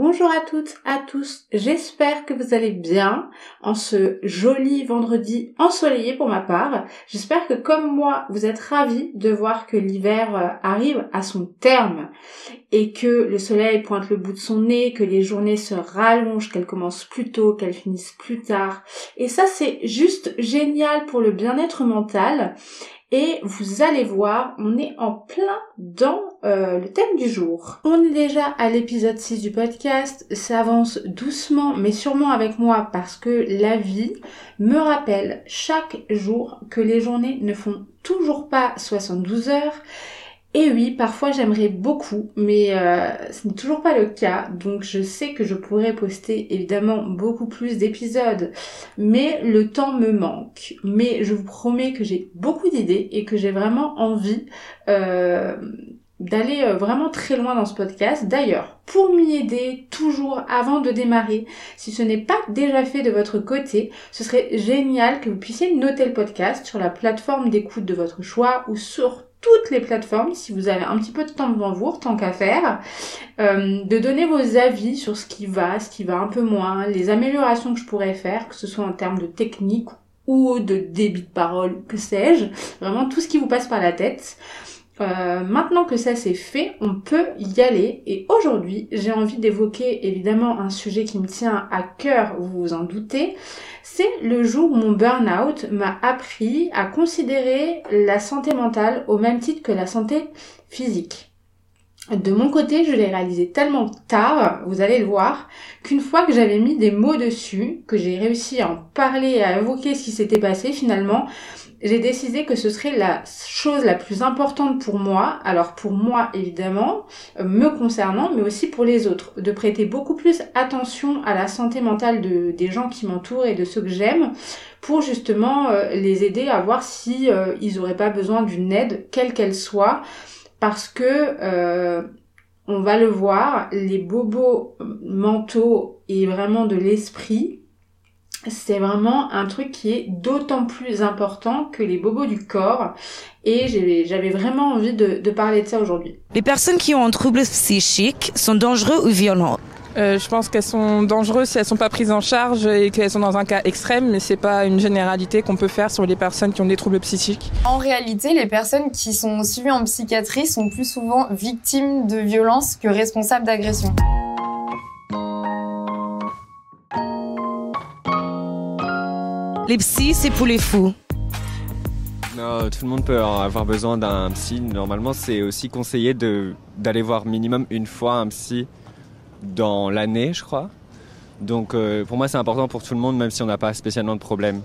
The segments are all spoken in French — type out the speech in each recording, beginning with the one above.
Bonjour à toutes, à tous, j'espère que vous allez bien en ce joli vendredi ensoleillé pour ma part. J'espère que comme moi, vous êtes ravis de voir que l'hiver euh, arrive à son terme et que le soleil pointe le bout de son nez, que les journées se rallongent, qu'elles commencent plus tôt, qu'elles finissent plus tard. Et ça, c'est juste génial pour le bien-être mental. Et vous allez voir, on est en plein dans euh, le thème du jour. On est déjà à l'épisode 6 du podcast, ça avance doucement mais sûrement avec moi parce que la vie me rappelle chaque jour que les journées ne font toujours pas 72 heures et oui, parfois j'aimerais beaucoup, mais euh, ce n'est toujours pas le cas. Donc je sais que je pourrais poster évidemment beaucoup plus d'épisodes, mais le temps me manque. Mais je vous promets que j'ai beaucoup d'idées et que j'ai vraiment envie euh, d'aller euh, vraiment très loin dans ce podcast. D'ailleurs, pour m'y aider toujours avant de démarrer, si ce n'est pas déjà fait de votre côté, ce serait génial que vous puissiez noter le podcast sur la plateforme d'écoute de votre choix ou sur toutes les plateformes, si vous avez un petit peu de temps devant vous, tant qu'à faire, euh, de donner vos avis sur ce qui va, ce qui va un peu moins, les améliorations que je pourrais faire, que ce soit en termes de technique ou de débit de parole, que sais-je, vraiment tout ce qui vous passe par la tête. Euh, maintenant que ça c'est fait, on peut y aller. Et aujourd'hui, j'ai envie d'évoquer évidemment un sujet qui me tient à cœur, vous vous en doutez. C'est le jour où mon burn-out m'a appris à considérer la santé mentale au même titre que la santé physique. De mon côté, je l'ai réalisé tellement tard, vous allez le voir, qu'une fois que j'avais mis des mots dessus, que j'ai réussi à en parler à évoquer ce qui s'était passé finalement, j'ai décidé que ce serait la chose la plus importante pour moi, alors pour moi évidemment, me concernant, mais aussi pour les autres, de prêter beaucoup plus attention à la santé mentale de, des gens qui m'entourent et de ceux que j'aime, pour justement euh, les aider à voir si euh, ils auraient pas besoin d'une aide, quelle qu'elle soit, parce que on va le voir, les bobos mentaux et vraiment de l'esprit, c'est vraiment un truc qui est d'autant plus important que les bobos du corps. Et j'avais vraiment envie de, parler de ça aujourd'hui. Les personnes qui ont un trouble psychique sont dangereuses ou violentes euh, je pense qu'elles sont dangereuses si elles sont pas prises en charge et qu'elles sont dans un cas extrême, mais c'est pas une généralité qu'on peut faire sur les personnes qui ont des troubles psychiques. En réalité, les personnes qui sont suivies en psychiatrie sont plus souvent victimes de violences que responsables d'agressions. Les psys, c'est pour les fous. Non, tout le monde peut avoir besoin d'un psy. Normalement, c'est aussi conseillé d'aller voir minimum une fois un psy dans l'année, je crois. Donc euh, pour moi, c'est important pour tout le monde, même si on n'a pas spécialement de problème.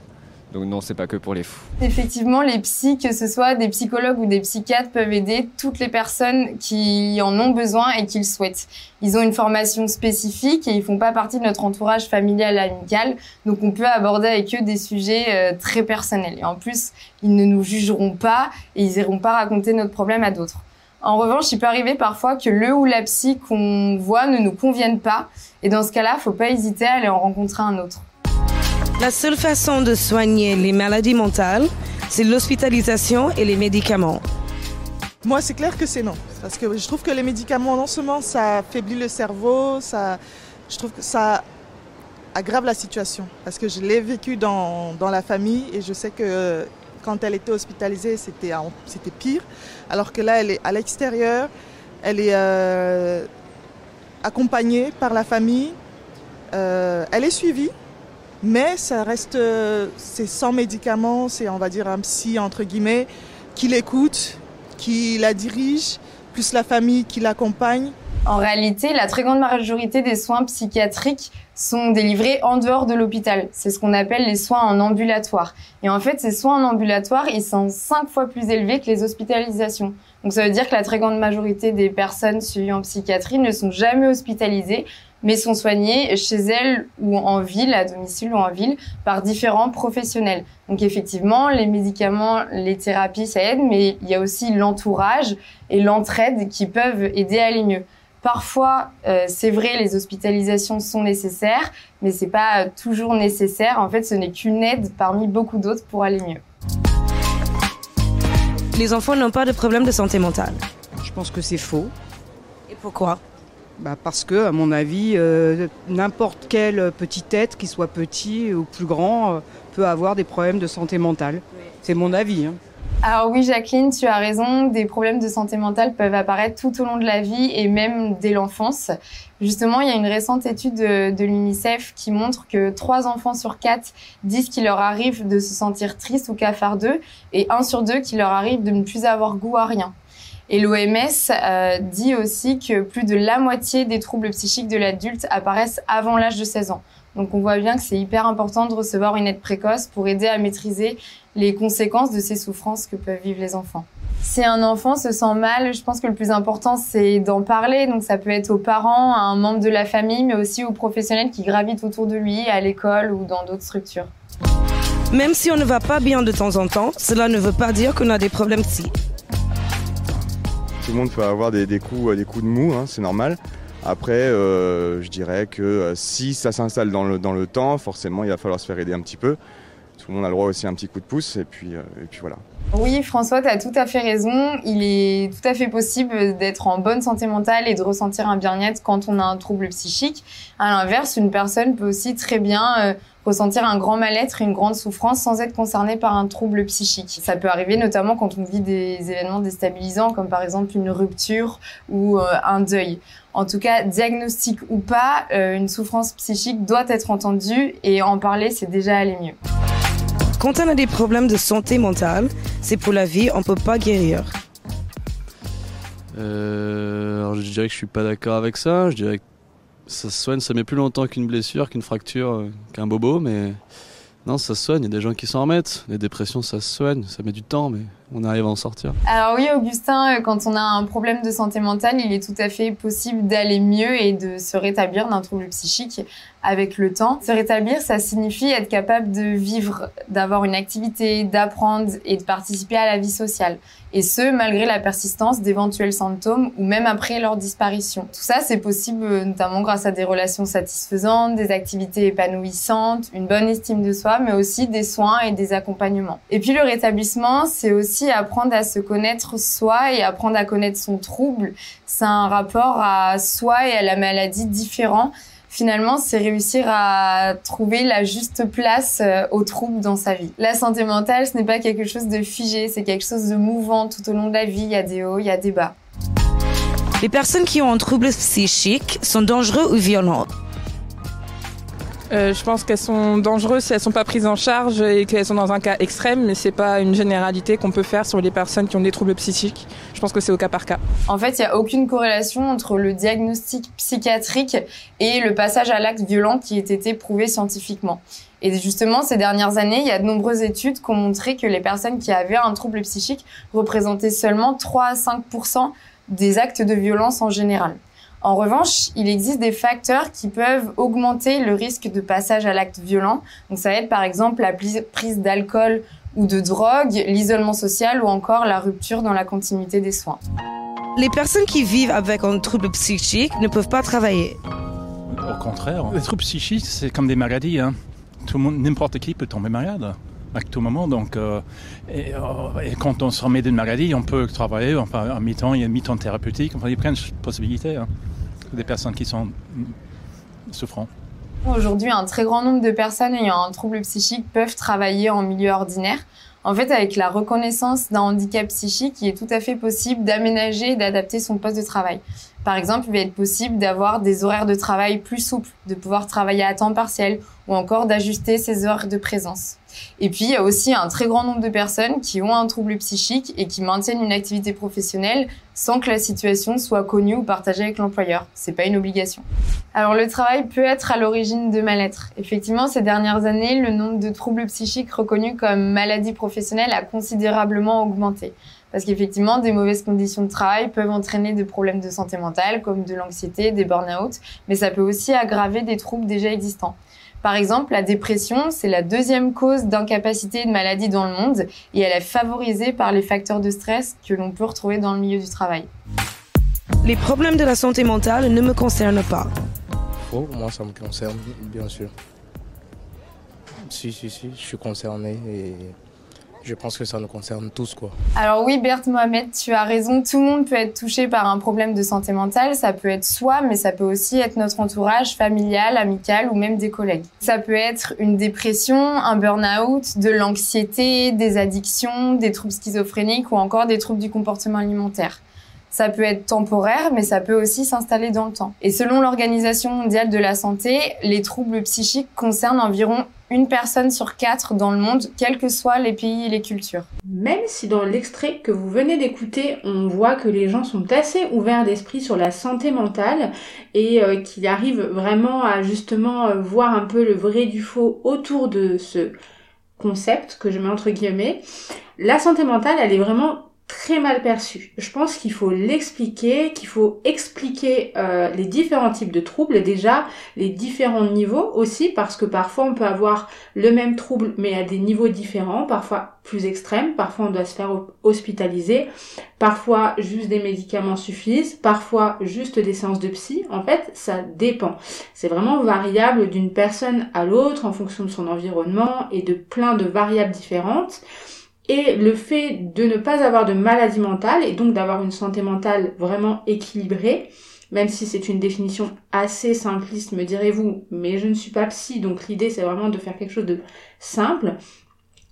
Donc non, c'est pas que pour les fous. Effectivement, les psys, que ce soit des psychologues ou des psychiatres, peuvent aider toutes les personnes qui en ont besoin et qui le souhaitent. Ils ont une formation spécifique et ils font pas partie de notre entourage familial amical, donc on peut aborder avec eux des sujets euh, très personnels. Et en plus, ils ne nous jugeront pas et ils iront pas raconter notre problème à d'autres. En revanche, il peut arriver parfois que le ou la psy qu'on voit ne nous convienne pas, et dans ce cas-là, faut pas hésiter à aller en rencontrer un autre. La seule façon de soigner les maladies mentales, c'est l'hospitalisation et les médicaments. Moi, c'est clair que c'est non. Parce que je trouve que les médicaments, non seulement ça affaiblit le cerveau, ça, je trouve que ça aggrave la situation. Parce que je l'ai vécu dans, dans, la famille et je sais que quand elle était hospitalisée, c'était, pire. Alors que là, elle est à l'extérieur, elle est euh, accompagnée par la famille, euh, elle est suivie, mais ça reste, c'est sans médicaments, c'est on va dire un psy entre guillemets qui l'écoute, qui la dirige, plus la famille qui l'accompagne. En réalité, la très grande majorité des soins psychiatriques sont délivrés en dehors de l'hôpital. C'est ce qu'on appelle les soins en ambulatoire. Et en fait, ces soins en ambulatoire, ils sont cinq fois plus élevés que les hospitalisations. Donc ça veut dire que la très grande majorité des personnes suivies en psychiatrie ne sont jamais hospitalisées, mais sont soignées chez elles ou en ville, à domicile ou en ville, par différents professionnels. Donc effectivement, les médicaments, les thérapies, ça aide, mais il y a aussi l'entourage et l'entraide qui peuvent aider à aller mieux. Parfois, euh, c'est vrai, les hospitalisations sont nécessaires, mais c'est pas toujours nécessaire. En fait, ce n'est qu'une aide parmi beaucoup d'autres pour aller mieux. Les enfants n'ont pas de problème de santé mentale. Je pense que c'est faux. Et pourquoi? Bah parce que, à mon avis, euh, n'importe quel petit être, qu'il soit petit ou plus grand, euh, peut avoir des problèmes de santé mentale. C'est mon avis. Hein. Alors oui, Jacqueline, tu as raison. Des problèmes de santé mentale peuvent apparaître tout au long de la vie et même dès l'enfance. Justement, il y a une récente étude de, de l'UNICEF qui montre que 3 enfants sur 4 disent qu'il leur arrive de se sentir triste ou cafardeux et 1 sur 2 qu'il leur arrive de ne plus avoir goût à rien. Et l'OMS euh, dit aussi que plus de la moitié des troubles psychiques de l'adulte apparaissent avant l'âge de 16 ans. Donc on voit bien que c'est hyper important de recevoir une aide précoce pour aider à maîtriser les conséquences de ces souffrances que peuvent vivre les enfants. Si un enfant se sent mal, je pense que le plus important, c'est d'en parler. Donc ça peut être aux parents, à un membre de la famille, mais aussi aux professionnels qui gravitent autour de lui, à l'école ou dans d'autres structures. Même si on ne va pas bien de temps en temps, cela ne veut pas dire qu'on a des problèmes psy. Tout le monde peut avoir des, coups, des coups de mou, hein, c'est normal. Après, euh, je dirais que euh, si ça s'installe dans le, temps, forcément, il va falloir se faire aider un petit peu. Tout le monde a le droit aussi à un petit coup de pouce, et puis, euh, voilà. Oui, François, tu as tout à fait raison. Il est tout à fait possible d'être en bonne santé mentale et de ressentir un bien-être quand on a un trouble psychique. À l'inverse, une personne peut aussi très bien euh, ressentir un grand mal-être et une grande souffrance sans être concernée par un trouble psychique. Ça peut arriver notamment quand on vit des événements déstabilisants comme par exemple une rupture ou euh, un deuil. En tout cas, diagnostic ou pas, euh, une souffrance psychique doit être entendue et en parler, c'est déjà aller mieux. Quand on a des problèmes de santé mentale, c'est pour la vie, on peut pas guérir. Euh, alors je dirais que je suis pas d'accord avec ça. Je dirais que ça se soigne, ça met plus longtemps qu'une blessure, qu'une fracture, euh, qu'un bobo, mais non, ça se soigne. Il y a des gens qui s'en remettent. Les dépressions, ça se soigne. Ça met du temps, mais on arrive à en sortir. Alors oui, Augustin, euh, quand on a un problème de santé mentale, il est tout à fait possible d'aller mieux et de se rétablir d'un trouble psychique avec le temps. Se rétablir, ça signifie être capable de vivre, d'avoir une activité, d'apprendre et de participer à la vie sociale. Et ce, malgré la persistance d'éventuels symptômes ou même après leur disparition. Tout ça, c'est possible euh, notamment grâce à des relations satisfaisantes, des activités épanouissantes, une bonne estime de soi, mais aussi des soins et des accompagnements. Et puis le rétablissement, c'est aussi apprendre à se connaître soi et apprendre à connaître son trouble. C'est un rapport à soi et à la maladie différent finalement, c'est réussir à trouver la juste place euh, au trouble dans sa vie. La santé mentale, ce n'est pas quelque chose de figé, c'est quelque chose de mouvant tout au long de la vie. Il y a des hauts, il y a des bas. Les personnes qui ont un trouble psychique sont dangereux ou violentes. Euh, je pense qu'elles sont dangereuses si elles sont pas prises en charge et qu'elles sont dans un cas extrême, mais c'est pas une généralité qu'on peut faire sur les personnes qui ont des troubles psychiques. Je pense que c'est au cas par cas. En fait, il n'y a aucune corrélation entre le diagnostic psychiatrique et le passage à l'acte violent qui ait été prouvé scientifiquement. Et justement, ces dernières années, il y a de nombreuses études qui ont montré que les personnes qui avaient un trouble psychique représentaient seulement 3 à 5 des actes de violence en général. En revanche, il existe des facteurs qui peuvent augmenter le risque de passage à l'acte violent. Donc ça va être par exemple la prise d'alcool ou de drogue, l'isolement social ou encore la rupture dans la continuité des soins. Les personnes qui vivent avec un trouble psychique ne peuvent pas travailler. Au contraire, les troubles psychiques, c'est comme des maladies. Hein. Tout le monde, n'importe qui peut tomber malade à tout moment. Donc, euh, et, euh, et, quand on se remet d'une maladie, on peut travailler enfin, en mi-temps, il y a mi-temps thérapeutique, enfin, il y a plein de possibilités. Hein des personnes qui sont souffrantes. Aujourd'hui, un très grand nombre de personnes ayant un trouble psychique peuvent travailler en milieu ordinaire. En fait, avec la reconnaissance d'un handicap psychique, il est tout à fait possible d'aménager et d'adapter son poste de travail. Par exemple, il va être possible d'avoir des horaires de travail plus souples, de pouvoir travailler à temps partiel ou encore d'ajuster ses heures de présence. Et puis, il y a aussi un très grand nombre de personnes qui ont un trouble psychique et qui maintiennent une activité professionnelle sans que la situation soit connue ou partagée avec l'employeur. C'est pas une obligation. Alors, le travail peut être à l'origine de mal-être. Effectivement, ces dernières années, le nombre de troubles psychiques reconnus comme maladies professionnelles a considérablement augmenté. Parce qu'effectivement, des mauvaises conditions de travail peuvent entraîner des problèmes de santé mentale, comme de l'anxiété, des burn-out, mais ça peut aussi aggraver des troubles déjà existants. Par exemple, la dépression, c'est la deuxième cause d'incapacité et de maladie dans le monde et elle est favorisée par les facteurs de stress que l'on peut retrouver dans le milieu du travail. Les problèmes de la santé mentale ne me concernent pas. Oh, moi ça me concerne, bien sûr. Si, si, si, je suis concerné et je pense que ça nous concerne tous, quoi. Alors oui, Berthe Mohamed, tu as raison. Tout le monde peut être touché par un problème de santé mentale. Ça peut être soi, mais ça peut aussi être notre entourage familial, amical ou même des collègues. Ça peut être une dépression, un burn-out, de l'anxiété, des addictions, des troubles schizophréniques ou encore des troubles du comportement alimentaire. Ça peut être temporaire, mais ça peut aussi s'installer dans le temps. Et selon l'Organisation mondiale de la santé, les troubles psychiques concernent environ une personne sur quatre dans le monde, quels que soient les pays et les cultures. Même si dans l'extrait que vous venez d'écouter, on voit que les gens sont assez ouverts d'esprit sur la santé mentale et euh, qu'ils arrivent vraiment à justement euh, voir un peu le vrai du faux autour de ce concept que je mets entre guillemets, la santé mentale, elle est vraiment très mal perçu. Je pense qu'il faut l'expliquer, qu'il faut expliquer euh, les différents types de troubles, déjà les différents niveaux aussi, parce que parfois on peut avoir le même trouble mais à des niveaux différents, parfois plus extrêmes, parfois on doit se faire hospitaliser, parfois juste des médicaments suffisent, parfois juste des séances de psy. En fait, ça dépend. C'est vraiment variable d'une personne à l'autre en fonction de son environnement et de plein de variables différentes. Et le fait de ne pas avoir de maladie mentale et donc d'avoir une santé mentale vraiment équilibrée, même si c'est une définition assez simpliste, me direz-vous, mais je ne suis pas psy, donc l'idée c'est vraiment de faire quelque chose de simple.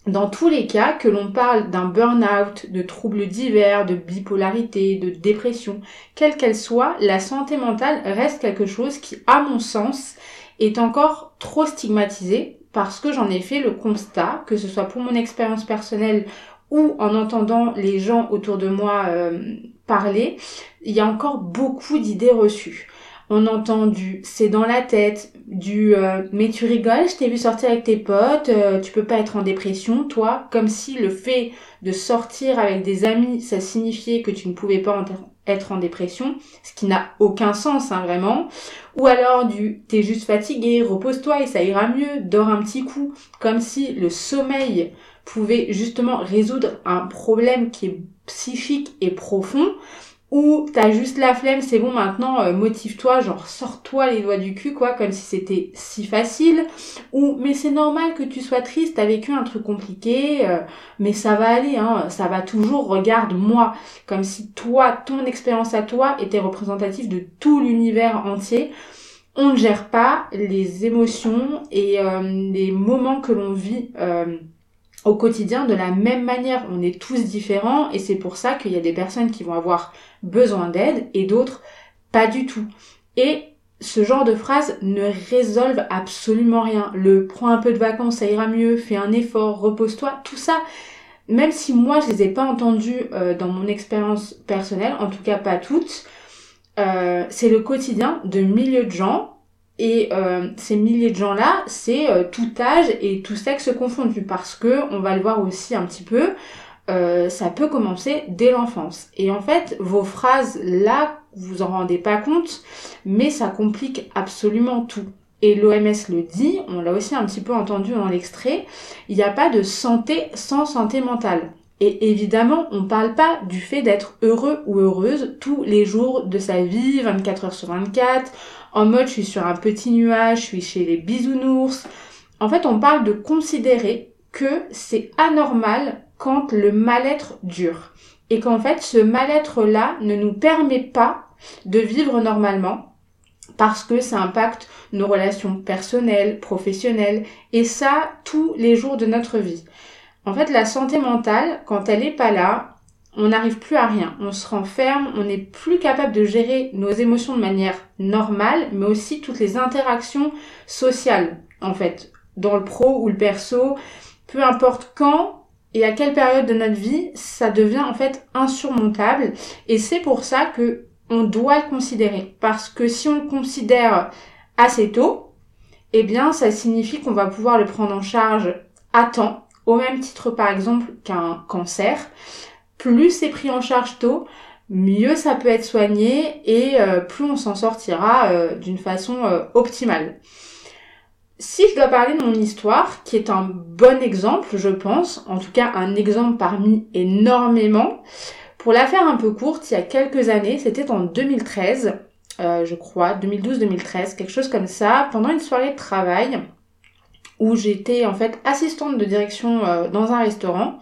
Dans tous les cas, que l'on parle d'un burn-out, de troubles divers, de bipolarité, de dépression, quelle qu'elle soit, la santé mentale reste quelque chose qui, à mon sens, est encore trop stigmatisé parce que j'en ai fait le constat, que ce soit pour mon expérience personnelle ou en entendant les gens autour de moi euh, parler, il y a encore beaucoup d'idées reçues. On entend du c'est dans la tête, du euh, mais tu rigoles, je t'ai vu sortir avec tes potes, euh, tu peux pas être en dépression, toi, comme si le fait de sortir avec des amis, ça signifiait que tu ne pouvais pas être en dépression, ce qui n'a aucun sens, hein, vraiment. Ou alors du t'es juste fatigué, repose-toi et ça ira mieux, dors un petit coup, comme si le sommeil pouvait justement résoudre un problème qui est psychique et profond ou t'as juste la flemme, c'est bon maintenant, euh, motive-toi, genre sors-toi les doigts du cul, quoi, comme si c'était si facile, ou mais c'est normal que tu sois triste, t'as vécu un truc compliqué, euh, mais ça va aller, hein, ça va toujours, regarde-moi, comme si toi, ton expérience à toi était représentative de tout l'univers entier. On ne gère pas les émotions et euh, les moments que l'on vit au quotidien de la même manière. On est tous différents et c'est pour ça qu'il y a des personnes qui vont avoir besoin d'aide et d'autres pas du tout. Et ce genre de phrases ne résolvent absolument rien. Le prends un peu de vacances, ça ira mieux, fais un effort, repose-toi, tout ça, même si moi je les ai pas entendus euh, dans mon expérience personnelle, en tout cas pas toutes, euh, c'est le quotidien de milliers de gens et euh, ces milliers de gens-là, c'est euh, tout âge et tout sexe confondu parce que on va le voir aussi un petit peu, euh, ça peut commencer dès l'enfance. Et en fait, vos phrases là, vous en rendez pas compte, mais ça complique absolument tout. Et l'OMS le dit, on l'a aussi un petit peu entendu dans l'extrait, il n'y a pas de santé sans santé mentale. Et évidemment, on parle pas du fait d'être heureux ou heureuse tous les jours de sa vie, 24 heures sur 24, en mode je suis sur un petit nuage, je suis chez les bisounours. En fait, on parle de considérer que c'est anormal quand le mal-être dure. Et qu'en fait, ce mal-être-là ne nous permet pas de vivre normalement parce que ça impacte nos relations personnelles, professionnelles, et ça tous les jours de notre vie. En fait, la santé mentale, quand elle est pas là, on n'arrive plus à rien. On se renferme, on n'est plus capable de gérer nos émotions de manière normale, mais aussi toutes les interactions sociales, en fait, dans le pro ou le perso, peu importe quand et à quelle période de notre vie, ça devient en fait insurmontable. Et c'est pour ça que on doit le considérer. Parce que si on le considère assez tôt, eh bien, ça signifie qu'on va pouvoir le prendre en charge à temps, au même titre par exemple qu'un cancer. Plus c'est pris en charge tôt, mieux ça peut être soigné et euh, plus on s'en sortira euh, d'une façon euh, optimale. Si je dois parler de mon histoire, qui est un bon exemple, je pense, en tout cas un exemple parmi énormément, pour la faire un peu courte, il y a quelques années, c'était en 2013, euh, je crois, 2012-2013, quelque chose comme ça, pendant une soirée de travail où j'étais en fait assistante de direction euh, dans un restaurant.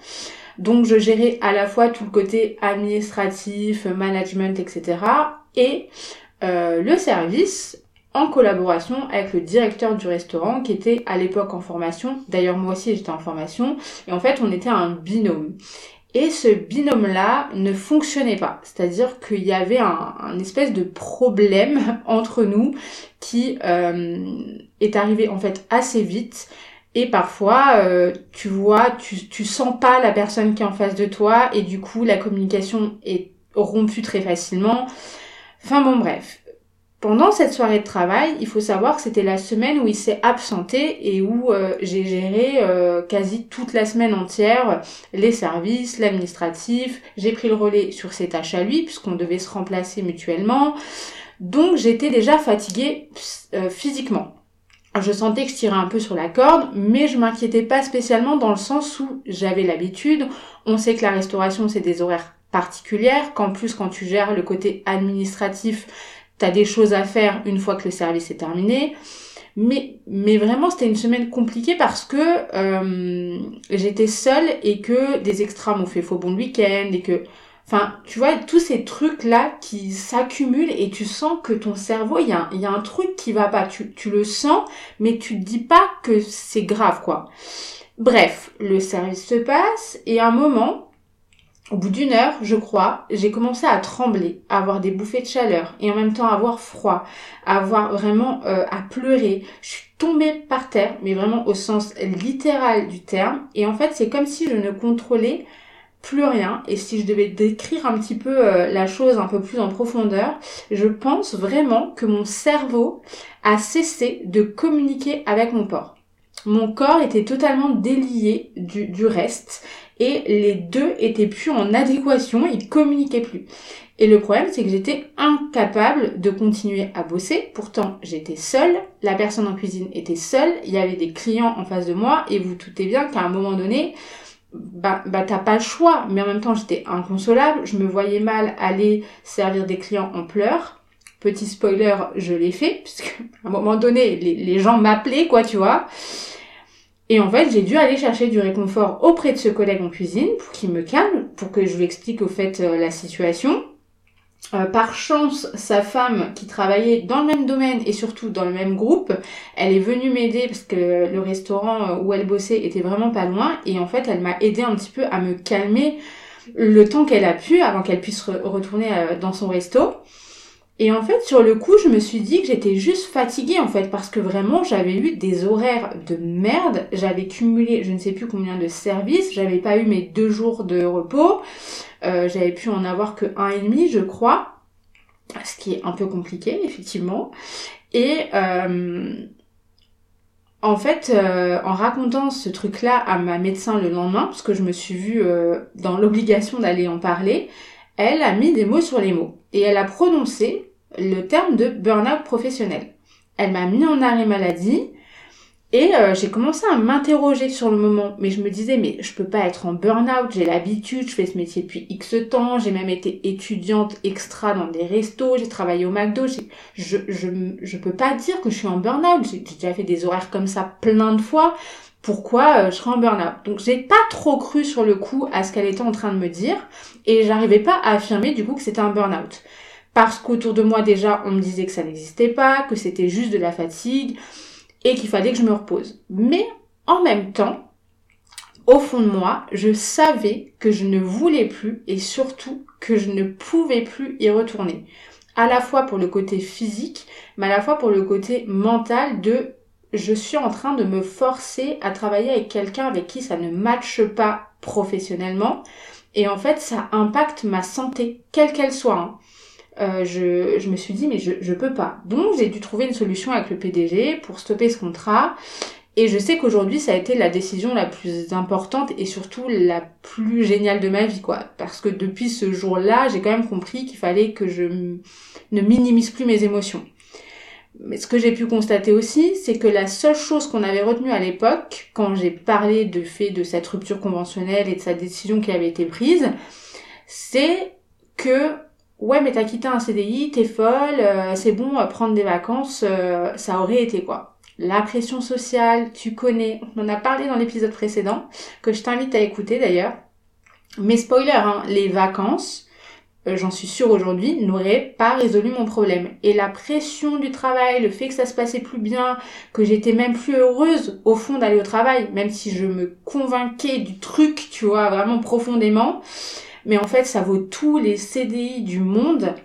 Donc je gérais à la fois tout le côté administratif, management, etc. et euh, le service en collaboration avec le directeur du restaurant qui était à l'époque en formation. D'ailleurs moi aussi j'étais en formation et en fait on était un binôme. Et ce binôme-là ne fonctionnait pas. C'est-à-dire qu'il y avait un, espèce de problème entre nous qui euh, est arrivé en fait assez vite. Et parfois, euh, tu vois, tu, tu sens pas la personne qui est en face de toi et du coup, la communication est rompue très facilement. Enfin bon, bref. Pendant cette soirée de travail, il faut savoir que c'était la semaine où il s'est absenté et où euh, j'ai géré euh, quasi toute la semaine entière les services, l'administratif. J'ai pris le relais sur ses tâches à lui puisqu'on devait se remplacer mutuellement. Donc j'étais déjà fatiguée euh, physiquement. Je sentais que je tirais un peu sur la corde, mais je m'inquiétais pas spécialement dans le sens où j'avais l'habitude. On sait que la restauration c'est des horaires particulières, qu'en plus quand tu gères le côté administratif, t'as des choses à faire une fois que le service est terminé. Mais, mais vraiment, c'était une semaine compliquée parce que euh, j'étais seule et que des extras m'ont fait faux bon week-end et que... Enfin, tu vois, tous ces trucs-là qui s'accumulent et tu sens que ton cerveau, il y a, un truc qui va pas. Tu, tu le sens, mais tu te dis pas que c'est grave, quoi. Bref, le service se passe et à un moment, au bout d'une heure, je crois, j'ai commencé à trembler, à avoir des bouffées de chaleur et en même temps à avoir froid, à avoir vraiment euh, à pleurer. Je suis tombée par terre, mais vraiment au sens littéral du terme. Et en fait, c'est comme si je ne contrôlais plus rien. Et si je devais décrire un petit peu euh, la chose un peu plus en profondeur, je pense vraiment que mon cerveau a cessé de communiquer avec mon corps. Mon corps était totalement délié du, du reste et les deux étaient plus en adéquation, ils communiquaient plus. Et le problème, c'est que j'étais incapable de continuer à bosser. Pourtant, j'étais seule, la personne en cuisine était seule, il y avait des clients en face de moi, et vous doutez bien qu'à un moment donné, bah, bah t'as pas le choix. Mais en même temps, j'étais inconsolable, je me voyais mal aller servir des clients en pleurs. Petit spoiler, je l'ai fait, puisque à un moment donné, les, les gens m'appelaient, quoi, tu vois. Et en fait, j'ai dû aller chercher du réconfort auprès de ce collègue en cuisine pour qu'il me calme, pour que je lui explique au fait euh, la situation. Euh, par chance, sa femme qui travaillait dans le même domaine et surtout dans le même groupe, elle est venue m'aider parce que le restaurant euh, où elle bossait était vraiment pas loin et en fait elle m'a aidé un petit peu à me calmer le temps qu'elle a pu avant qu'elle puisse retourner dans son resto. Et en fait, sur le coup, je me suis dit que j'étais juste fatiguée en fait parce que vraiment j'avais eu des horaires de merde. J'avais cumulé je ne sais plus combien de services. J'avais pas eu mes deux jours de repos. Euh, j'avais pu en avoir que un et demi, je crois. Ce qui est un peu compliqué, effectivement. Et euh, en fait, euh, en racontant ce truc-là à ma médecin le lendemain, parce que je me suis vue dans l'obligation d'aller en parler, elle a mis des mots sur les mots. Et elle a prononcé le terme de burn-out professionnel. Elle m'a mis en arrêt maladie et euh, j'ai commencé à m'interroger sur le moment. Mais je me disais, mais je peux pas être en burn-out, j'ai l'habitude, je fais ce métier depuis X temps, j'ai même été étudiante extra dans des restos, j'ai travaillé au McDo, je, je, je peux pas dire que je suis en burn-out, j'ai déjà fait des horaires comme ça plein de fois. Pourquoi euh, je serais en burn-out? Donc j'ai pas trop cru sur le coup à ce qu'elle était en train de me dire. Et j'arrivais pas à affirmer du coup que c'était un burn-out. Parce qu'autour de moi déjà on me disait que ça n'existait pas, que c'était juste de la fatigue et qu'il fallait que je me repose. Mais en même temps, au fond de moi, je savais que je ne voulais plus et surtout que je ne pouvais plus y retourner. À la fois pour le côté physique, mais à la fois pour le côté mental de je suis en train de me forcer à travailler avec quelqu'un avec qui ça ne matche pas professionnellement. Et en fait, ça impacte ma santé, quelle qu'elle soit. Hein. Euh, je, je, me suis dit, mais je, je peux pas. Donc, j'ai dû trouver une solution avec le PDG pour stopper ce contrat. Et je sais qu'aujourd'hui, ça a été la décision la plus importante et surtout la plus géniale de ma vie, quoi. Parce que depuis ce jour-là, j'ai quand même compris qu'il fallait que je ne minimise plus mes émotions. Mais ce que j'ai pu constater aussi, c'est que la seule chose qu'on avait retenue à l'époque, quand j'ai parlé de fait de cette rupture conventionnelle et de sa décision qui avait été prise, c'est que ouais mais t'as quitté un CDI, t'es folle, euh, c'est bon, euh, prendre des vacances, euh, ça aurait été quoi. La pression sociale, tu connais, on en a parlé dans l'épisode précédent, que je t'invite à écouter d'ailleurs. Mais spoiler, hein, les vacances, j'en suis sûre aujourd'hui, n'aurait pas résolu mon problème. Et la pression du travail, le fait que ça se passait plus bien, que j'étais même plus heureuse au fond d'aller au travail, même si je me convainquais du truc, tu vois, vraiment profondément. Mais en fait, ça vaut tous les CDI du monde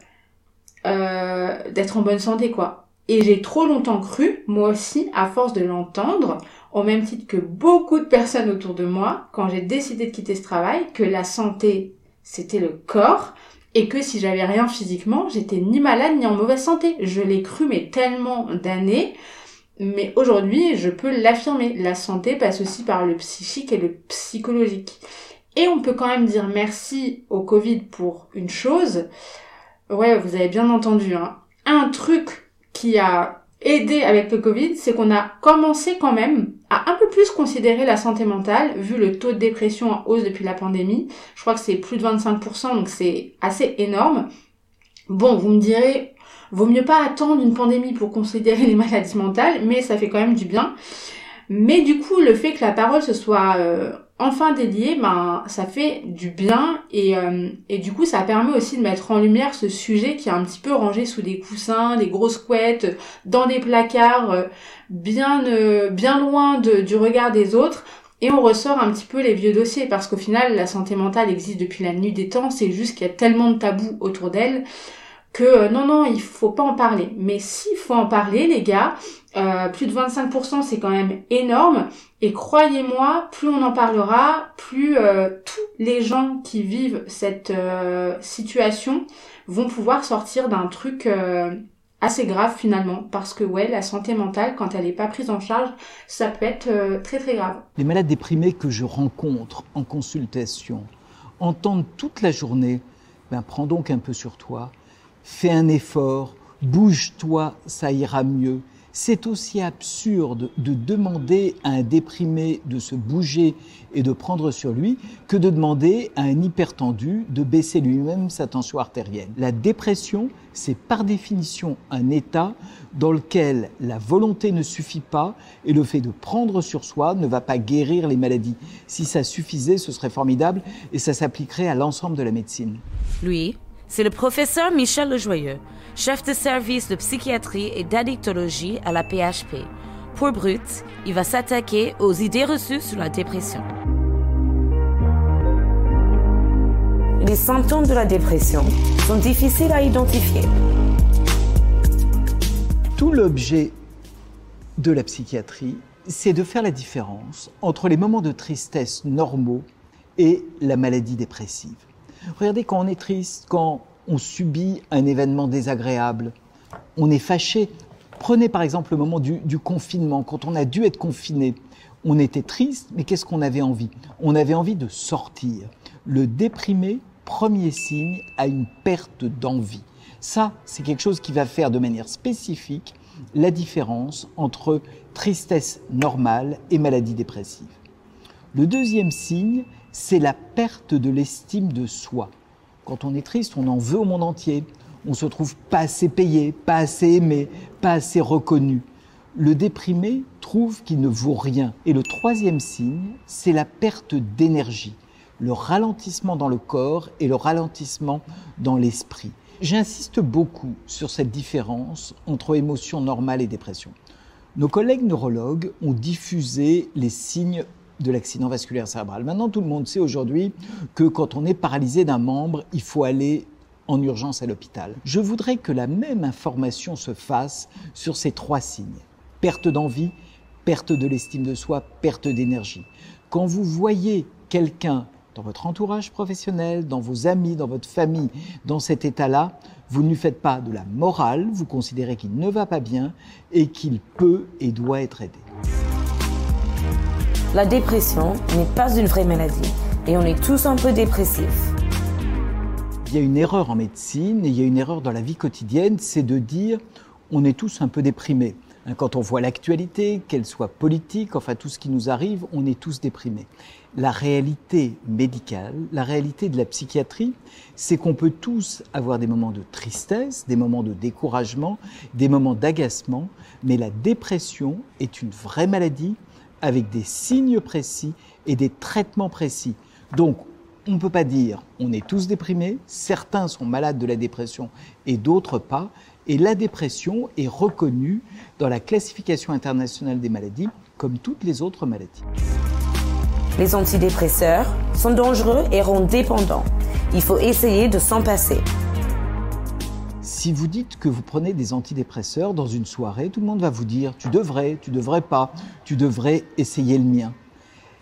euh, d'être en bonne santé, quoi. Et j'ai trop longtemps cru, moi aussi, à force de l'entendre, au même titre que beaucoup de personnes autour de moi, quand j'ai décidé de quitter ce travail, que la santé, c'était le corps, et que si j'avais rien physiquement, j'étais ni malade ni en mauvaise santé. Je l'ai cru mais tellement d'années. Mais aujourd'hui, je peux l'affirmer. La santé passe aussi par le psychique et le psychologique. Et on peut quand même dire merci au Covid pour une chose. Ouais, vous avez bien entendu, hein. Un truc qui a aidé avec le Covid, c'est qu'on a commencé quand même à un peu plus considérer la santé mentale, vu le taux de dépression en hausse depuis la pandémie. Je crois que c'est plus de 25%, donc c'est assez énorme. Bon, vous me direz, vaut mieux pas attendre une pandémie pour considérer les maladies mentales, mais ça fait quand même du bien. Mais du coup, le fait que la parole se soit euh, enfin déliée, ben ça fait du bien et, euh, et du coup ça permet aussi de mettre en lumière ce sujet qui est un petit peu rangé sous des coussins, des grosses couettes, dans des placards, euh, bien bien loin de, du regard des autres. Et on ressort un petit peu les vieux dossiers parce qu'au final la santé mentale existe depuis la nuit des temps, c'est juste qu'il y a tellement de tabous autour d'elle que non non il faut pas en parler. Mais s'il faut en parler les gars, euh, plus de 25%, c'est quand même énorme. Et croyez-moi, plus on en parlera, plus euh, tous les gens qui vivent cette euh, situation vont pouvoir sortir d'un truc assez grave finalement. Parce que ouais, la santé mentale, quand elle n'est pas prise en charge, ça peut être très très grave. Les malades déprimés que je rencontre en consultation entendent toute la journée, ben, prends donc un peu sur toi, fais un effort, bouge-toi, ça ira mieux c'est aussi absurde de demander à un déprimé de se bouger et de prendre sur lui que de demander à un hypertendu de baisser lui-même sa tension artérielle. La dépression, c'est par définition un état dans lequel la volonté ne suffit pas et le fait de prendre sur soi ne va pas guérir les maladies. Si ça suffisait, ce serait formidable et ça s'appliquerait à l'ensemble de la médecine. Lui, c'est le professeur Michel Lejoyeux chef de service de psychiatrie et d'addictologie à la PHP. Pour Brut, il va s'attaquer aux idées reçues sur la dépression. Les symptômes de la dépression sont difficiles à identifier. Tout l'objet de la psychiatrie, c'est de faire la différence entre les moments de tristesse normaux et la maladie dépressive. Regardez, quand on est triste, quand on subit un événement désagréable, on est fâché. Prenez par exemple le moment du, confinement, quand on a dû être confiné. On était triste, mais qu'est-ce qu'on avait envie? On avait envie de sortir. Le déprimé, premier signe, a une perte d'envie. Ça, c'est quelque chose qui va faire de manière spécifique la différence entre tristesse normale et maladie dépressive. Le deuxième signe, c'est la perte de l'estime de soi. Quand on est triste, on en veut au monde entier. On se trouve pas assez payé, pas assez aimé, pas assez reconnu. Le déprimé trouve qu'il ne vaut rien. Et le troisième signe, c'est la perte d'énergie, le ralentissement dans le corps et le ralentissement dans l'esprit. J'insiste beaucoup sur cette différence entre émotion normale et dépression. Nos collègues neurologues ont diffusé les signes de l'accident vasculaire cérébral. Maintenant, tout le monde sait aujourd'hui que quand on est paralysé d'un membre, il faut aller en urgence à l'hôpital. Je voudrais que la même information se fasse sur ces trois signes. Perte d'envie, perte de l'estime de soi, perte d'énergie. Quand vous voyez quelqu'un dans votre entourage professionnel, dans vos amis, dans votre famille, dans cet état-là, vous ne lui faites pas de la morale, vous considérez qu'il ne va pas bien et qu'il peut et doit être aidé. La dépression n'est pas une vraie maladie et on est tous un peu dépressifs. Il y a une erreur en médecine et il y a une erreur dans la vie quotidienne, c'est de dire on est tous un peu déprimés. Hein, quand on voit l'actualité, qu'elle soit politique, enfin tout ce qui nous arrive, on est tous déprimés. La réalité médicale, la réalité de la psychiatrie, c'est qu'on peut tous avoir des moments de tristesse, des moments de découragement, des moments d'agacement, mais la dépression est une vraie maladie avec des signes précis et des traitements précis. Donc, on ne peut pas dire on est tous déprimés, certains sont malades de la dépression et d'autres pas. Et la dépression est reconnue dans la classification internationale des maladies comme toutes les autres maladies. Les antidépresseurs sont dangereux et rendent dépendants. Il faut essayer de s'en passer. Si vous dites que vous prenez des antidépresseurs dans une soirée, tout le monde va vous dire tu devrais, tu devrais pas, tu devrais essayer le mien.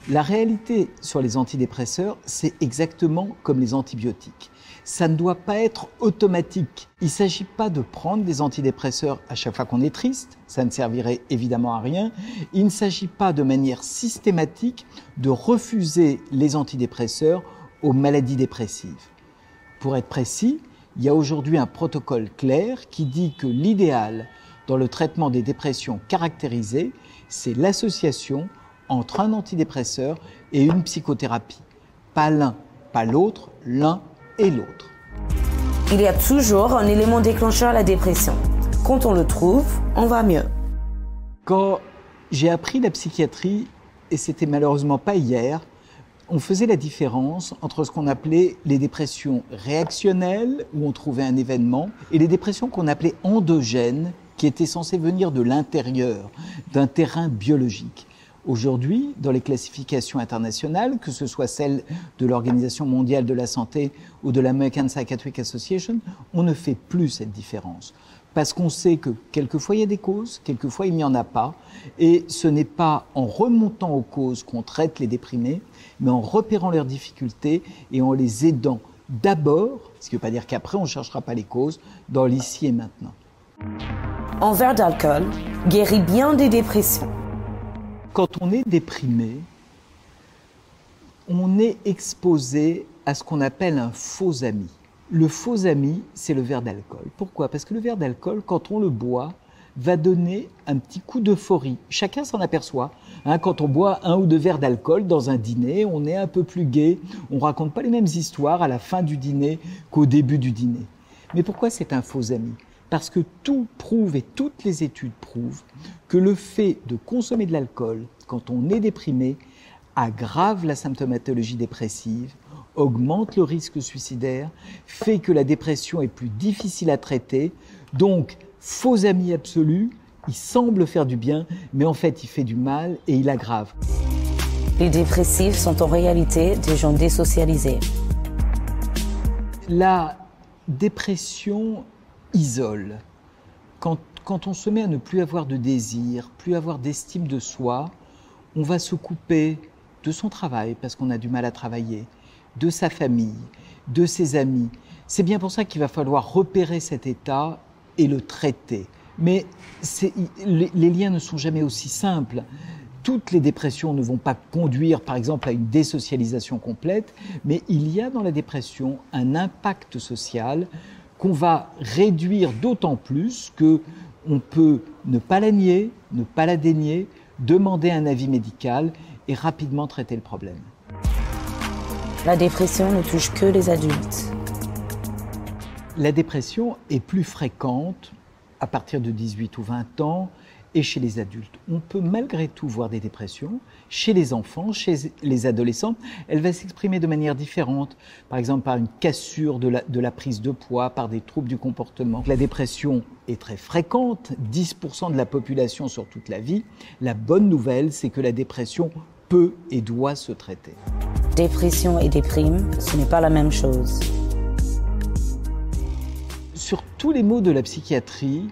La réalité sur les antidépresseurs, c'est exactement comme les antibiotiques. Ça ne doit pas être automatique. Il ne s'agit pas de prendre des antidépresseurs à chaque fois qu'on est triste, ça ne servirait évidemment à rien. Il ne s'agit pas de manière systématique de refuser les antidépresseurs aux maladies dépressives. Pour être précis, il y a aujourd'hui un protocole clair qui dit que l'idéal dans le traitement des dépressions caractérisées, c'est l'association entre un antidépresseur et une psychothérapie. Pas l'un, pas l'autre, l'un et l'autre. Il y a toujours un élément déclencheur à la dépression. Quand on le trouve, on va mieux. Quand j'ai appris la psychiatrie, et c'était malheureusement pas hier, on faisait la différence entre ce qu'on appelait les dépressions réactionnelles, où on trouvait un événement, et les dépressions qu'on appelait endogènes, qui étaient censées venir de l'intérieur, d'un terrain biologique. Aujourd'hui, dans les classifications internationales, que ce soit celle de l'Organisation mondiale de la santé ou de l'American Psychiatric Association, on ne fait plus cette différence. Parce qu'on sait que quelquefois il y a des causes, quelquefois il n'y en a pas. Et ce n'est pas en remontant aux causes qu'on traite les déprimés, mais en repérant leurs difficultés et en les aidant d'abord, ce qui ne veut pas dire qu'après on ne cherchera pas les causes, dans l'ici et maintenant. Un verre d'alcool guérit bien des dépressions. Quand on est déprimé, on est exposé à ce qu'on appelle un faux ami. Le faux ami, c'est le verre d'alcool. Pourquoi? Parce que le verre d'alcool, quand on le boit, va donner un petit coup d'euphorie. Chacun s'en aperçoit. Hein, quand on boit un ou deux verres d'alcool dans un dîner, on est un peu plus gai, on raconte pas les mêmes histoires à la fin du dîner qu'au début du dîner. Mais pourquoi c'est un faux ami? Parce que tout prouve et toutes les études prouvent que le fait de consommer de l'alcool quand on est déprimé aggrave la symptomatologie dépressive, augmente le risque suicidaire, fait que la dépression est plus difficile à traiter. Donc, faux ami absolu, il semble faire du bien, mais en fait, il fait du mal et il aggrave. Les dépressifs sont en réalité des gens désocialisés. La dépression isole. Quand, quand on se met à ne plus avoir de désir, plus avoir d'estime de soi, on va se couper de son travail parce qu'on a du mal à travailler, de sa famille, de ses amis. C'est bien pour ça qu'il va falloir repérer cet état et le traiter. Mais les, les liens ne sont jamais aussi simples toutes les dépressions ne vont pas conduire, par exemple, à une désocialisation complète, mais il y a dans la dépression un impact social qu'on va réduire d'autant plus que on peut ne pas la nier, ne pas la dénier, demander un avis médical et rapidement traiter le problème. La dépression ne touche que les adultes. La dépression est plus fréquente à partir de 18 ou 20 ans et chez les adultes. On peut malgré tout voir des dépressions chez les enfants, chez les adolescents. Elle va s'exprimer de manière différente, par exemple par une cassure de la, de la prise de poids, par des troubles du comportement. La dépression est très fréquente, 10% de la population sur toute la vie. La bonne nouvelle, c'est que la dépression peut et doit se traiter. Dépression et déprime, ce n'est pas la même chose. Sur tous les mots de la psychiatrie,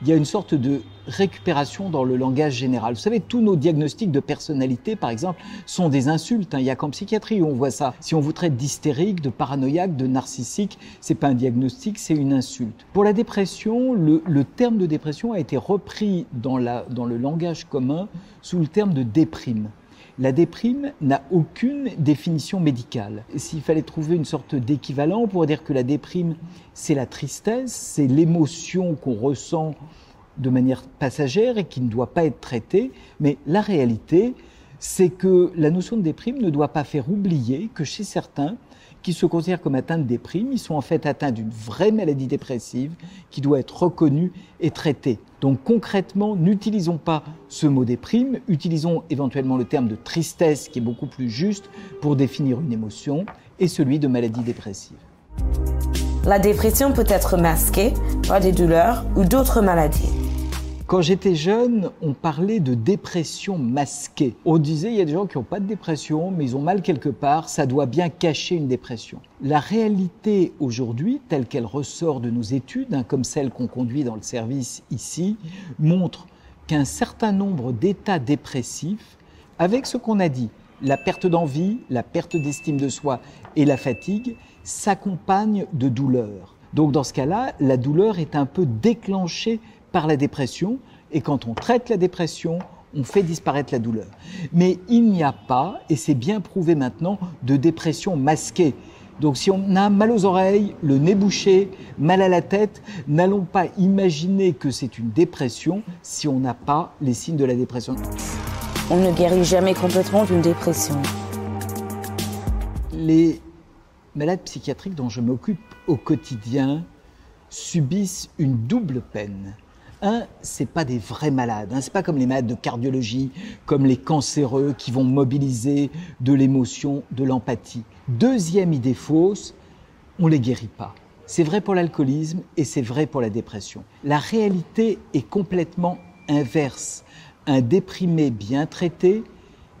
il y a une sorte de récupération dans le langage général. Vous savez, tous nos diagnostics de personnalité, par exemple, sont des insultes. Hein. Il n'y a qu'en psychiatrie où on voit ça. Si on vous traite d'hystérique, de paranoïaque, de narcissique, c'est pas un diagnostic, c'est une insulte. Pour la dépression, le, le, terme de dépression a été repris dans, la, dans le langage commun sous le terme de déprime. La déprime n'a aucune définition médicale. S'il fallait trouver une sorte d'équivalent, on pourrait dire que la déprime, c'est la tristesse, c'est l'émotion qu'on ressent de manière passagère et qui ne doit pas être traitée. Mais la réalité, c'est que la notion de déprime ne doit pas faire oublier que chez certains qui se considèrent comme atteints de déprime, ils sont en fait atteints d'une vraie maladie dépressive qui doit être reconnue et traitée. Donc concrètement, n'utilisons pas ce mot déprime, utilisons éventuellement le terme de tristesse qui est beaucoup plus juste pour définir une émotion et celui de maladie dépressive. La dépression peut être masquée par des douleurs ou d'autres maladies. Quand j'étais jeune, on parlait de dépression masquée. On disait, il y a des gens qui n'ont pas de dépression, mais ils ont mal quelque part, ça doit bien cacher une dépression. La réalité aujourd'hui, telle qu'elle ressort de nos études, hein, comme celle qu'on conduit dans le service ici, montre qu'un certain nombre d'états dépressifs, avec ce qu'on a dit, la perte d'envie, la perte d'estime de soi et la fatigue, s'accompagnent de douleurs. Donc dans ce cas-là, la douleur est un peu déclenchée par la dépression, et quand on traite la dépression, on fait disparaître la douleur. Mais il n'y a pas, et c'est bien prouvé maintenant, de dépression masquée. Donc si on a mal aux oreilles, le nez bouché, mal à la tête, n'allons pas imaginer que c'est une dépression si on n'a pas les signes de la dépression. On ne guérit jamais complètement d'une dépression. Les malades psychiatriques dont je m'occupe au quotidien subissent une double peine. Un, c'est pas des vrais malades. Hein. C'est pas comme les malades de cardiologie, comme les cancéreux qui vont mobiliser de l'émotion, de l'empathie. Deuxième idée fausse, on les guérit pas. C'est vrai pour l'alcoolisme et c'est vrai pour la dépression. La réalité est complètement inverse. Un déprimé bien traité,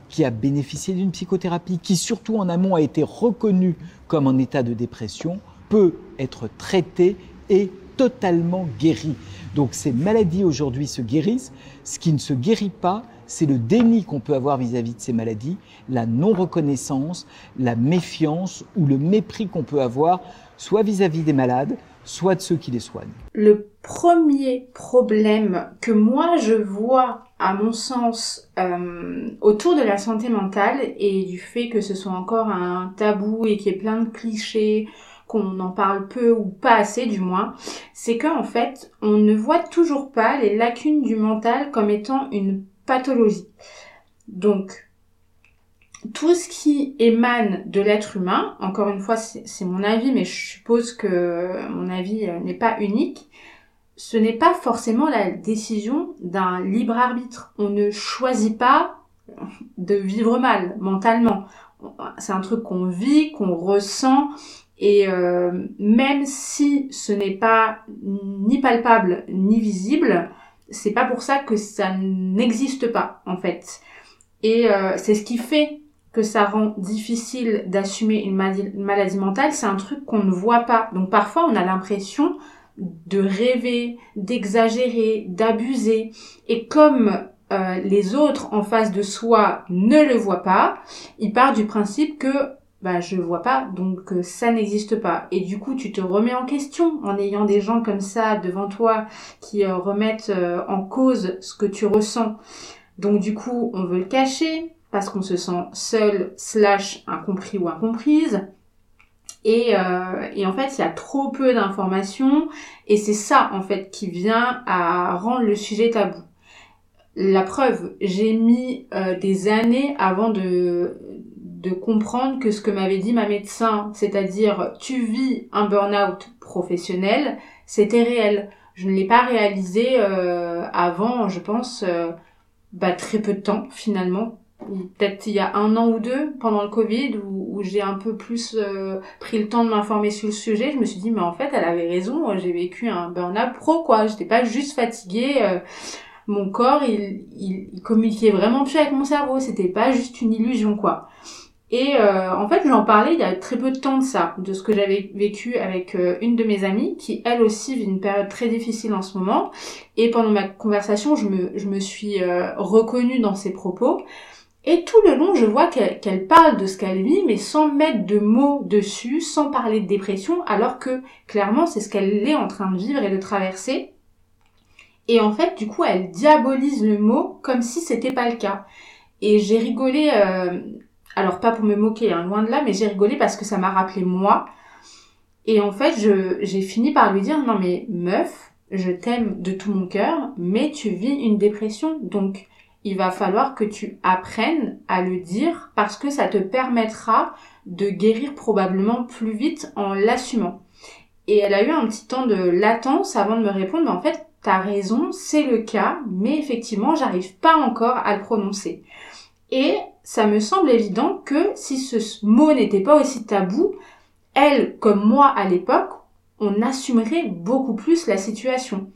qui a bénéficié d'une psychothérapie, qui surtout en amont a été reconnu comme en état de dépression, peut être traité et totalement guéri. Donc ces maladies aujourd'hui se guérissent. Ce qui ne se guérit pas, c'est le déni qu'on peut avoir vis-à-vis de ces maladies, la non-reconnaissance, la méfiance ou le mépris qu'on peut avoir, soit vis-à-vis des malades, soit de ceux qui les soignent. Le premier problème que moi je vois, à mon sens, euh, autour de la santé mentale et du fait que ce soit encore un tabou et qu'il y ait plein de clichés, qu'on en parle peu ou pas assez du moins, c'est qu'en fait, on ne voit toujours pas les lacunes du mental comme étant une pathologie. Donc, tout ce qui émane de l'être humain, encore une fois c'est mon avis, mais je suppose que mon avis euh, n'est pas unique, ce n'est pas forcément la décision d'un libre arbitre. On ne choisit pas de vivre mal mentalement. C'est un truc qu'on vit, qu'on ressent, et euh, même si ce n'est pas ni palpable ni visible, c'est pas pour ça que ça n'existe pas en fait. Et euh, c'est ce qui fait que ça rend difficile d'assumer une maladie mentale, c'est un truc qu'on ne voit pas. Donc parfois on a l'impression de rêver, d'exagérer, d'abuser. Et comme euh, les autres en face de soi ne le voient pas, il part du principe que bah je vois pas donc euh, ça n'existe pas. Et du coup tu te remets en question en ayant des gens comme ça devant toi qui euh, remettent euh, en cause ce que tu ressens. Donc du coup on veut le cacher parce qu'on se sent seul slash incompris ou incomprise. Et, et en fait il y a trop peu d'informations et c'est ça en fait qui vient à rendre le sujet tabou. La preuve j'ai mis des années avant de de comprendre que ce que m'avait dit ma médecin, c'est-à-dire tu vis un burn-out professionnel, c'était réel. Je ne l'ai pas réalisé euh, avant, je pense, euh, bah, très peu de temps finalement. Peut-être il y a un an ou deux pendant le Covid où, j'ai un peu plus euh, pris le temps de m'informer sur le sujet. Je me suis dit mais en fait elle avait raison. J'ai vécu un burn-out pro quoi. J'étais pas juste fatiguée mon corps, il, il, il communiquait vraiment plus avec mon cerveau. C'était pas juste une illusion, quoi. Et euh, en fait, j'en parlais il y a très peu de temps de ça, de ce que j'avais vécu avec euh, une de mes amies, qui elle aussi vit une période très difficile en ce moment. Et pendant ma conversation, je me, je me suis euh, reconnue dans ses propos. Et tout le long, je vois qu'elle parle de ce qu'elle vit, mais sans mettre de mots dessus, sans parler de dépression, alors que clairement, c'est ce qu'elle est en train de vivre et de traverser. Et en fait, du coup, elle diabolise le mot comme si c'était pas le cas. Et j'ai rigolé euh, alors pas pour me moquer, hein, loin de là, mais j'ai rigolé parce que ça m'a rappelé moi. Et en fait, je, j'ai fini par lui dire, non mais meuf, je t'aime de tout mon cœur, mais tu vis une dépression, donc il va falloir que tu apprennes à le dire parce que ça te permettra de guérir probablement plus vite en l'assumant. Et elle a eu un petit temps de latence avant de me répondre, mais en fait, t'as raison, c'est le cas, mais effectivement, j'arrive pas encore à le prononcer. Et ça me semble évident que si ce mot n'était pas aussi tabou, elle, comme moi à l'époque, on assumerait beaucoup plus la situation.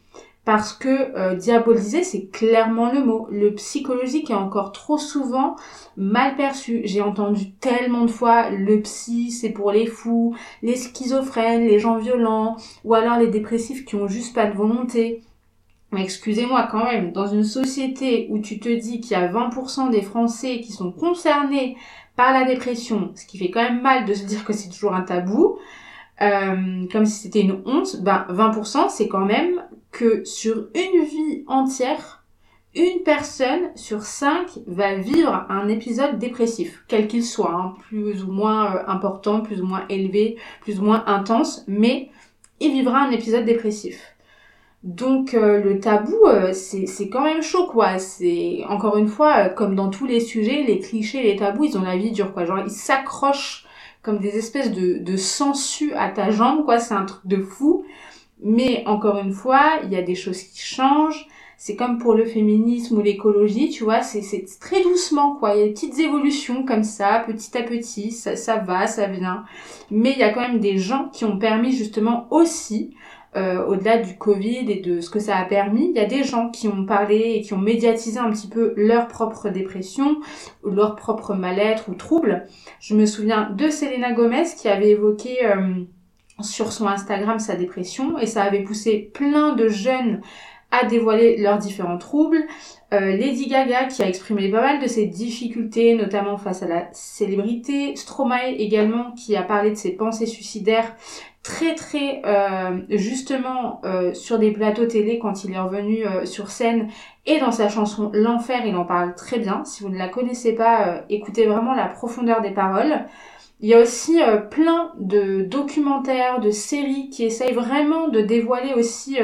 Parce que euh, diaboliser, c'est clairement le mot. Le psychologique est encore trop souvent mal perçu. J'ai entendu tellement de fois le psy, c'est pour les fous, les schizophrènes, les gens violents, ou alors les dépressifs qui ont juste pas de volonté. Mais excusez-moi quand même, dans une société où tu te dis qu'il y a 20% des Français qui sont concernés par la dépression, ce qui fait quand même mal de se dire que c'est toujours un tabou, euh, comme si c'était une honte, ben 20% c'est quand même que sur une vie entière, une personne sur cinq va vivre un épisode dépressif, quel qu'il soit, hein, plus ou moins euh, important, plus ou moins élevé, plus ou moins intense, mais il vivra un épisode dépressif. Donc euh, le tabou, euh, c'est quand même chaud quoi. C'est encore une fois, euh, comme dans tous les sujets, les clichés, les tabous, ils ont la vie dure quoi. Genre ils s'accrochent comme des espèces de, de sangsues à ta jambe quoi. C'est un truc de fou. Mais encore une fois, il y a des choses qui changent. C'est comme pour le féminisme ou l'écologie, tu vois, c'est très doucement quoi. Il y a des petites évolutions comme ça, petit à petit, ça, ça va, ça vient. Mais il y a quand même des gens qui ont permis justement aussi euh, au-delà du Covid et de ce que ça a permis, il y a des gens qui ont parlé et qui ont médiatisé un petit peu leur propre dépression, ou leur propre mal-être ou trouble. Je me souviens de Selena Gomez qui avait évoqué euh, sur son Instagram sa dépression et ça avait poussé plein de jeunes à dévoiler leurs différents troubles. Euh, Lady Gaga qui a exprimé pas mal de ses difficultés, notamment face à la célébrité. Stromae également qui a parlé de ses pensées suicidaires très très euh, justement euh, sur des plateaux télé quand il est revenu euh, sur scène et dans sa chanson L'enfer il en parle très bien. Si vous ne la connaissez pas, écoutez vraiment la profondeur des paroles. Il y a aussi plein de documentaires, de séries qui essayent vraiment de dévoiler aussi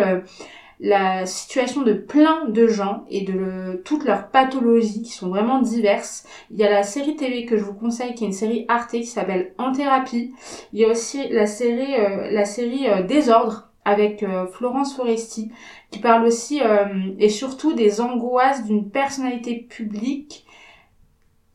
la situation de plein de gens et de toutes leurs pathologies qui sont vraiment diverses. Il y a la série TV que je vous conseille qui est une série Arte qui s'appelle En thérapie. Il y a aussi la série euh, la série euh, Désordre avec euh, Florence Foresti qui parle aussi et surtout des angoisses d'une personnalité publique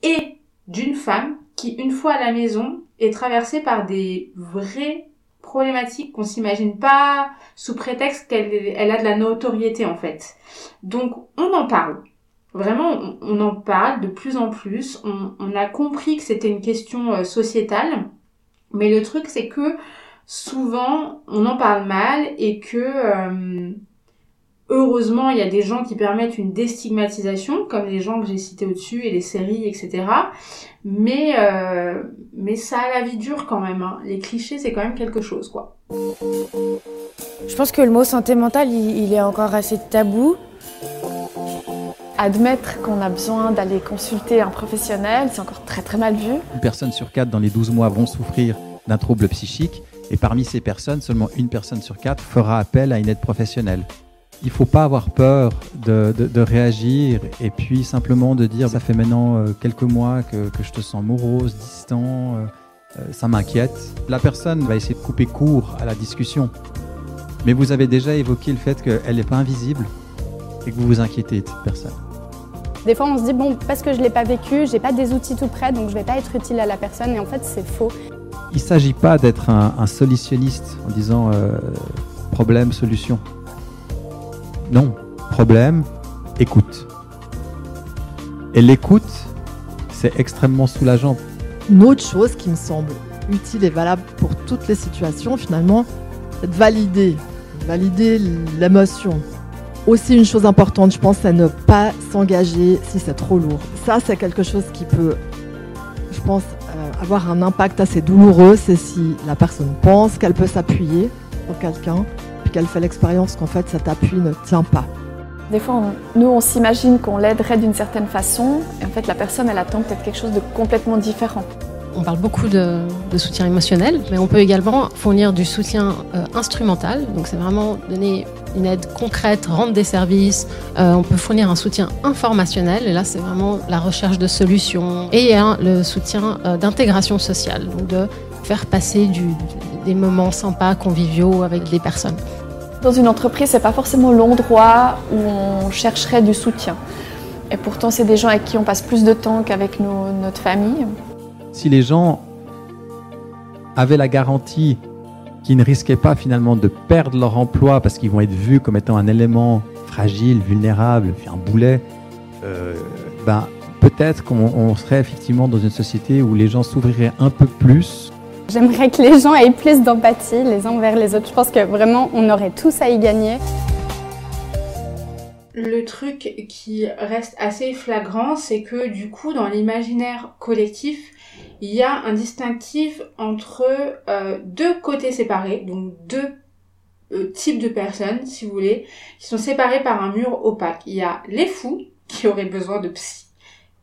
et d'une femme qui une fois à la maison est traversée par des vrais problématique qu'on s'imagine pas sous prétexte qu'elle elle a de la notoriété en fait. Donc on en parle. Vraiment, on, en parle de plus en plus. On, on a compris que c'était une question euh, sociétale. Mais le truc, c'est que souvent, on en parle mal et que euh, heureusement, il y a des gens qui permettent une déstigmatisation, comme les gens que j'ai cités au-dessus et les séries, etc. Mais, euh, mais ça a la vie dure quand même. Hein. Les clichés, c'est quand même quelque chose, quoi. Je pense que le mot santé mentale, il, est encore assez tabou. Admettre qu'on a besoin d'aller consulter un professionnel, c'est encore très très mal vu. Une personne sur quatre dans les 12 mois vont souffrir d'un trouble psychique et parmi ces personnes, seulement une personne sur quatre fera appel à une aide professionnelle il faut pas avoir peur de, de, réagir et puis simplement de dire ça fait maintenant euh, quelques mois que, que, je te sens morose, distant, euh, euh, ça m'inquiète. La personne va essayer de couper court à la discussion. Mais vous avez déjà évoqué le fait qu'elle n'est pas invisible et que vous vous inquiétez de cette personne. Des fois, on se dit, bon, parce que je ne l'ai pas vécu, j'ai pas des outils tout près, donc je vais pas être utile à la personne. Et en fait, c'est faux. Il ne s'agit pas d'être un, un, solutionniste en disant problème, solution. Non, problème écoute. Et l'écoute, c'est extrêmement soulageant. Une autre chose qui me semble utile et valable pour toutes les situations, finalement, c'est de valider, valider l'émotion. Aussi une chose importante, je pense, c'est ne pas s'engager si c'est trop lourd. Ça, c'est quelque chose qui peut, je pense, euh, avoir un impact assez douloureux. C'est si la personne pense qu'elle peut s'appuyer sur quelqu'un, puis qu'elle fait l'expérience qu'en fait cet appui ne tient pas. Des fois, on- nous, on s'imagine qu'on l'aiderait d'une certaine façon, et en fait, la personne, elle attend peut-être quelque chose de complètement différent. On parle beaucoup de, de soutien émotionnel, mais on peut également fournir du soutien euh, instrumental. Donc c'est vraiment donner une aide concrète, rendre des services. Euh, on peut fournir un soutien informationnel, et là c'est vraiment la recherche de solutions. Et a le soutien euh, d'intégration sociale, donc de faire passer du- des moments sympas, conviviaux avec des personnes. Dans une entreprise, c'est pas forcément l'endroit où on chercherait du soutien. Et pourtant, c'est des gens avec qui on passe plus de temps qu'avec nos- notre famille. Si les gens avaient la garantie qu'ils ne risquaient pas finalement de perdre leur emploi parce qu'ils vont être vus comme étant un élément fragile, vulnérable, puis un boulet, euh, ben, peut-être qu'on on serait effectivement dans une société où les gens s'ouvriraient un peu plus J'aimerais que les gens aient plus d'empathie les uns envers les autres. Je pense que vraiment, on aurait tous à y gagner. Le truc qui reste assez flagrant, c'est que du coup, dans l'imaginaire collectif, il y a un distinctif entre euh, deux côtés séparés, donc deux euh, types de personnes, si vous voulez, qui sont séparés par un mur opaque. Il y a les fous, qui auraient besoin de psy,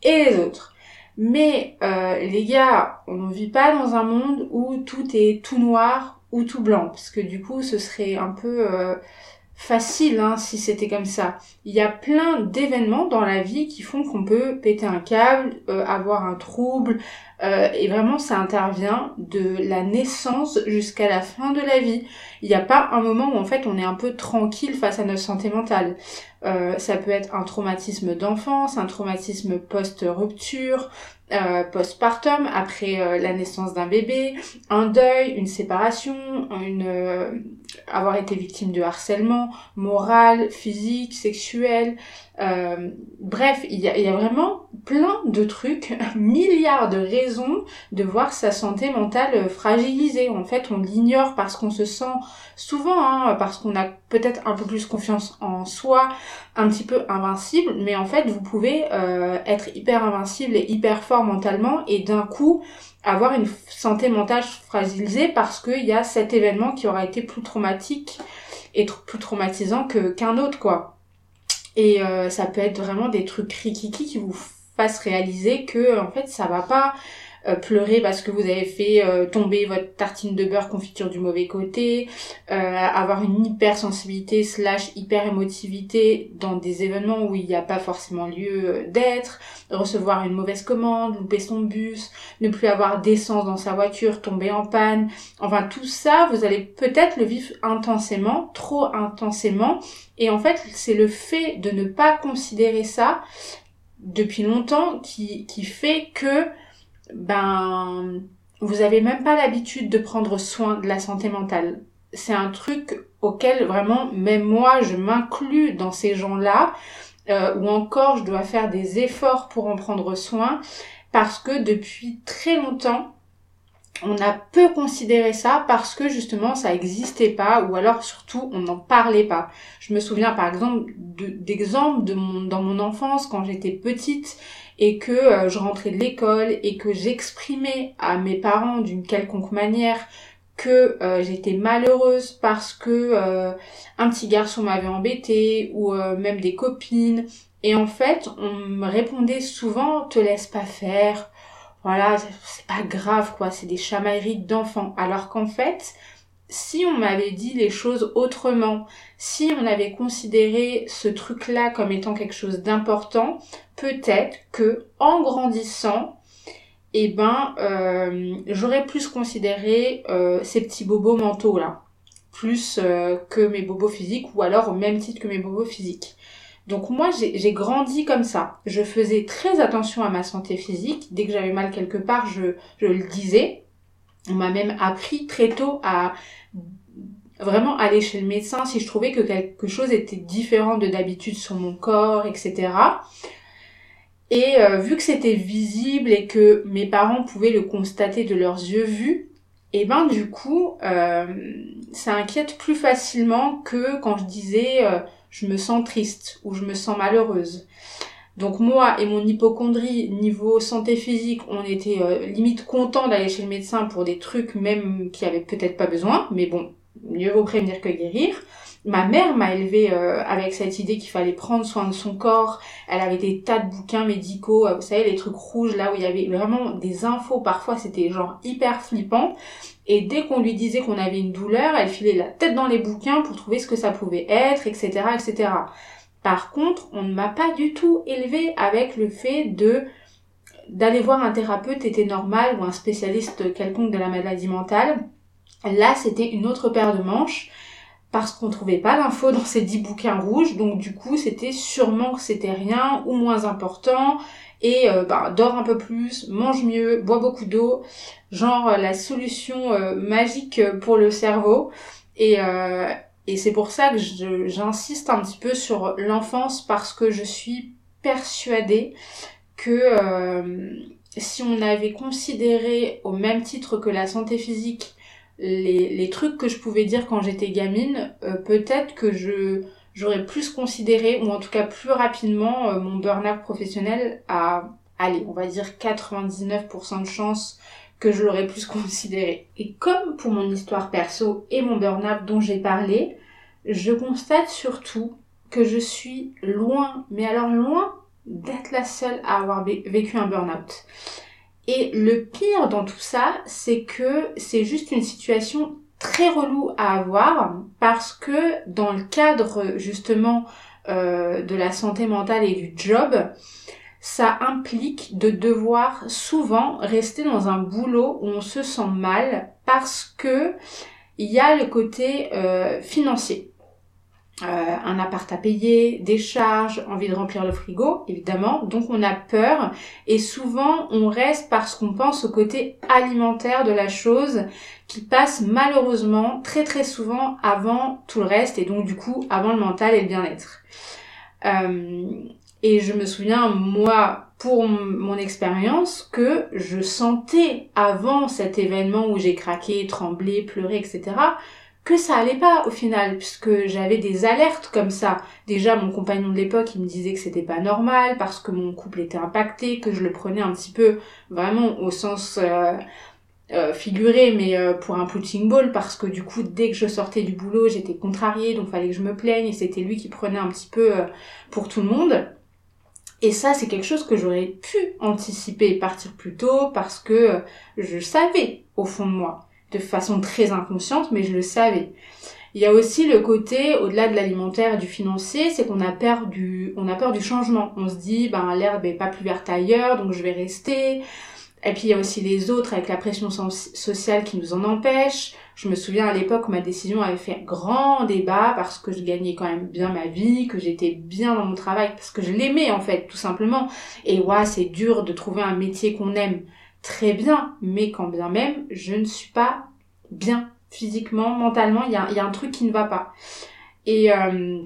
et les autres. Mais euh, les gars, on ne vit pas dans un monde où tout est tout noir ou tout blanc, parce que du coup, ce serait un peu euh, facile hein, si c'était comme ça. Il y a plein d'événements dans la vie qui font qu'on peut péter un câble, euh, avoir un trouble, euh, et vraiment ça intervient de la naissance jusqu'à la fin de la vie. Il n'y a pas un moment où en fait on est un peu tranquille face à notre santé mentale. Euh, ça peut être un traumatisme d'enfance, un traumatisme post-rupture, euh, postpartum, après la naissance d'un bébé, un deuil, une séparation, une, avoir été victime de harcèlement moral, physique, sexuel. Euh, bref, il y, a, vraiment plein de trucs, milliards de raisons de voir sa santé mentale fragilisée. En fait, on l'ignore parce qu'on se sent souvent, hein, parce qu'on a peut-être un peu plus confiance en soi, un petit peu invincible, mais en fait, vous pouvez euh, être hyper invincible et hyper fort mentalement et d'un coup avoir une santé mentale fragilisée parce qu'il y a cet événement qui aura été plus traumatique et plus traumatisant que qu'un autre, quoi. Et euh, ça peut être vraiment des trucs rikiki qui vous fassent réaliser que en fait ça va pas euh, pleurer parce que vous avez fait euh, tomber votre tartine de beurre confiture du mauvais côté, euh, avoir une hypersensibilité slash hyper émotivité dans des événements où il n'y a pas forcément lieu d'être, recevoir une mauvaise commande, louper son bus, ne plus avoir d'essence dans sa voiture, tomber en panne, enfin tout ça vous allez peut-être le vivre intensément, trop intensément, et en fait c'est le fait de ne pas considérer ça depuis longtemps qui, qui fait que ben vous avez même pas l'habitude de prendre soin de la santé mentale. C'est un truc auquel vraiment même moi je m'inclus dans ces gens-là euh, ou encore je dois faire des efforts pour en prendre soin parce que depuis très longtemps on a peu considéré ça parce que justement ça existait pas ou alors surtout on n'en parlait pas. Je me souviens par exemple de- d'exemples de mon, dans mon enfance quand j'étais petite et que euh, je rentrais de l'école et que j'exprimais à mes parents d'une quelconque manière que euh, j'étais malheureuse parce que euh, un petit garçon m'avait embêtée ou même des copines. Et en fait on me répondait souvent te laisse pas faire. Voilà c'est- c'est pas grave quoi c'est des chamailleries d'enfants alors qu'en fait si on m'avait dit les choses autrement, si on avait considéré ce truc-là comme étant quelque chose d'important, peut-être que en grandissant, eh ben, euh, j'aurais plus considéré euh, ces petits bobos mentaux là, plus euh, que mes bobos physiques, ou alors au même titre que mes bobos physiques. Donc moi, j'ai grandi comme ça. Je faisais très attention à ma santé physique. Dès que j'avais mal quelque part, je le disais. On m'a même appris très tôt à vraiment aller chez le médecin si je trouvais que quelque chose était différent de d'habitude sur mon corps, etc. Et euh, vu que c'était visible et que mes parents pouvaient le constater de leurs yeux vus, et ben du coup, euh, ça inquiète plus facilement que quand je disais euh, je me sens triste ou je me sens malheureuse. Donc moi et mon hypochondrie niveau santé physique, on était euh, limite content d'aller chez le médecin pour des trucs même qui avaient peut-être pas besoin, mais bon, mieux vaut prévenir que guérir. Ma mère m'a élevée euh, avec cette idée qu'il fallait prendre soin de son corps. Elle avait des tas de bouquins médicaux, euh, vous savez les trucs rouges là où il y avait vraiment des infos. Parfois c'était genre hyper flippant. Et dès qu'on lui disait qu'on avait une douleur, elle filait la tête dans les bouquins pour trouver ce que ça pouvait être, etc., etc. Par contre, on ne m'a pas du tout élevée avec le fait de d'aller voir un thérapeute était normal ou un spécialiste quelconque de la maladie mentale. Là, c'était une autre paire de manches parce qu'on trouvait pas d'infos dans ces dix bouquins rouges, donc du coup c'était sûrement que c'était rien ou moins important, et euh, bah, dors un peu plus, mange mieux, bois beaucoup d'eau, genre la solution euh, magique pour le cerveau, et, euh, et c'est pour ça que j'insiste un petit peu sur l'enfance parce que je suis persuadée que si on avait considéré au même titre que la santé physique les, les trucs que je pouvais dire quand j'étais gamine, euh, peut-être que je j'aurais plus considéré, ou en tout cas plus rapidement, euh, mon burn-out professionnel à, allez, on va dire 99% de chance que je l'aurais plus considéré. Et comme pour mon histoire perso et mon burn-out dont j'ai parlé, je constate surtout que je suis loin, mais alors loin d'être la seule à avoir vécu un burn-out. Et le pire dans tout ça, c'est que c'est juste une situation très relou à avoir parce que dans le cadre justement euh, de la santé mentale et du job, ça implique de devoir souvent rester dans un boulot où on se sent mal parce que il y a le côté euh, financier. Euh, un appart à payer, des charges, envie de remplir le frigo, évidemment. Donc on a peur et souvent on reste parce qu'on pense au côté alimentaire de la chose qui passe malheureusement très très souvent avant tout le reste et donc du coup avant le mental et le bien-être. Euh, et je me souviens, moi, pour mon expérience, que je sentais avant cet événement où j'ai craqué, tremblé, pleuré, etc., que ça allait pas au final puisque j'avais des alertes comme ça. Déjà mon compagnon de l'époque il me disait que c'était pas normal parce que mon couple était impacté, que je le prenais un petit peu vraiment au sens euh, euh, figuré mais euh, pour un punching ball parce que du coup dès que je sortais du boulot j'étais contrariée donc fallait que je me plaigne et c'était lui qui prenait un petit peu pour tout le monde. Et ça, c'est quelque chose que j'aurais pu anticiper partir plus tôt parce que je savais au fond de moi de façon très inconsciente, mais je le savais. Il y a aussi le côté, au-delà de l'alimentaire et du financier, c'est qu'on a peur du, on a peur du changement. On se dit, ben, l'herbe est pas plus verte ailleurs, donc je vais rester. Et puis il y a aussi les autres avec la pression sociale qui nous en empêche. Je me souviens à l'époque ma décision avait fait grand débat parce que je gagnais quand même bien ma vie, que j'étais bien dans mon travail, parce que je l'aimais en fait, tout simplement. Et ouais, c'est dur de trouver un métier qu'on aime très bien, mais quand bien même, je ne suis pas bien physiquement, mentalement, il y a, un truc qui ne va pas. Et, euh,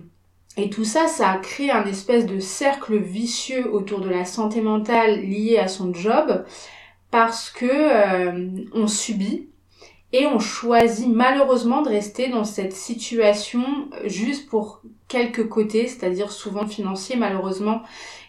et tout ça, ça a créé un espèce de cercle vicieux autour de la santé mentale liée à son job, parce que euh, on subit et on choisit malheureusement de rester dans cette situation juste pour quelques côtés, c'est-à-dire souvent financier malheureusement.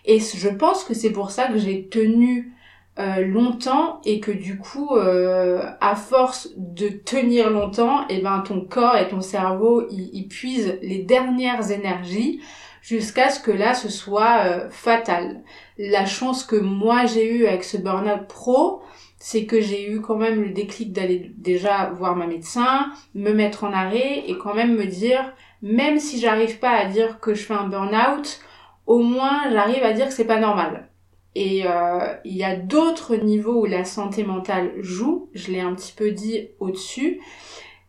Et je pense que c'est pour ça que j'ai tenu euh, longtemps et que du coup euh, à force de tenir longtemps et eh ben ton corps et ton cerveau ils, puisent les dernières énergies jusqu'à ce que là ce soit euh, fatal. La chance que moi j'ai eu avec ce burn-out pro c'est que j'ai eu quand même le déclic d'aller déjà voir ma médecin me mettre en arrêt et quand même me dire même si j'arrive pas à dire que je fais un burn-out au moins j'arrive à dire que c'est pas normal et euh, il y a d'autres niveaux où la santé mentale joue, je l'ai un petit peu dit au-dessus,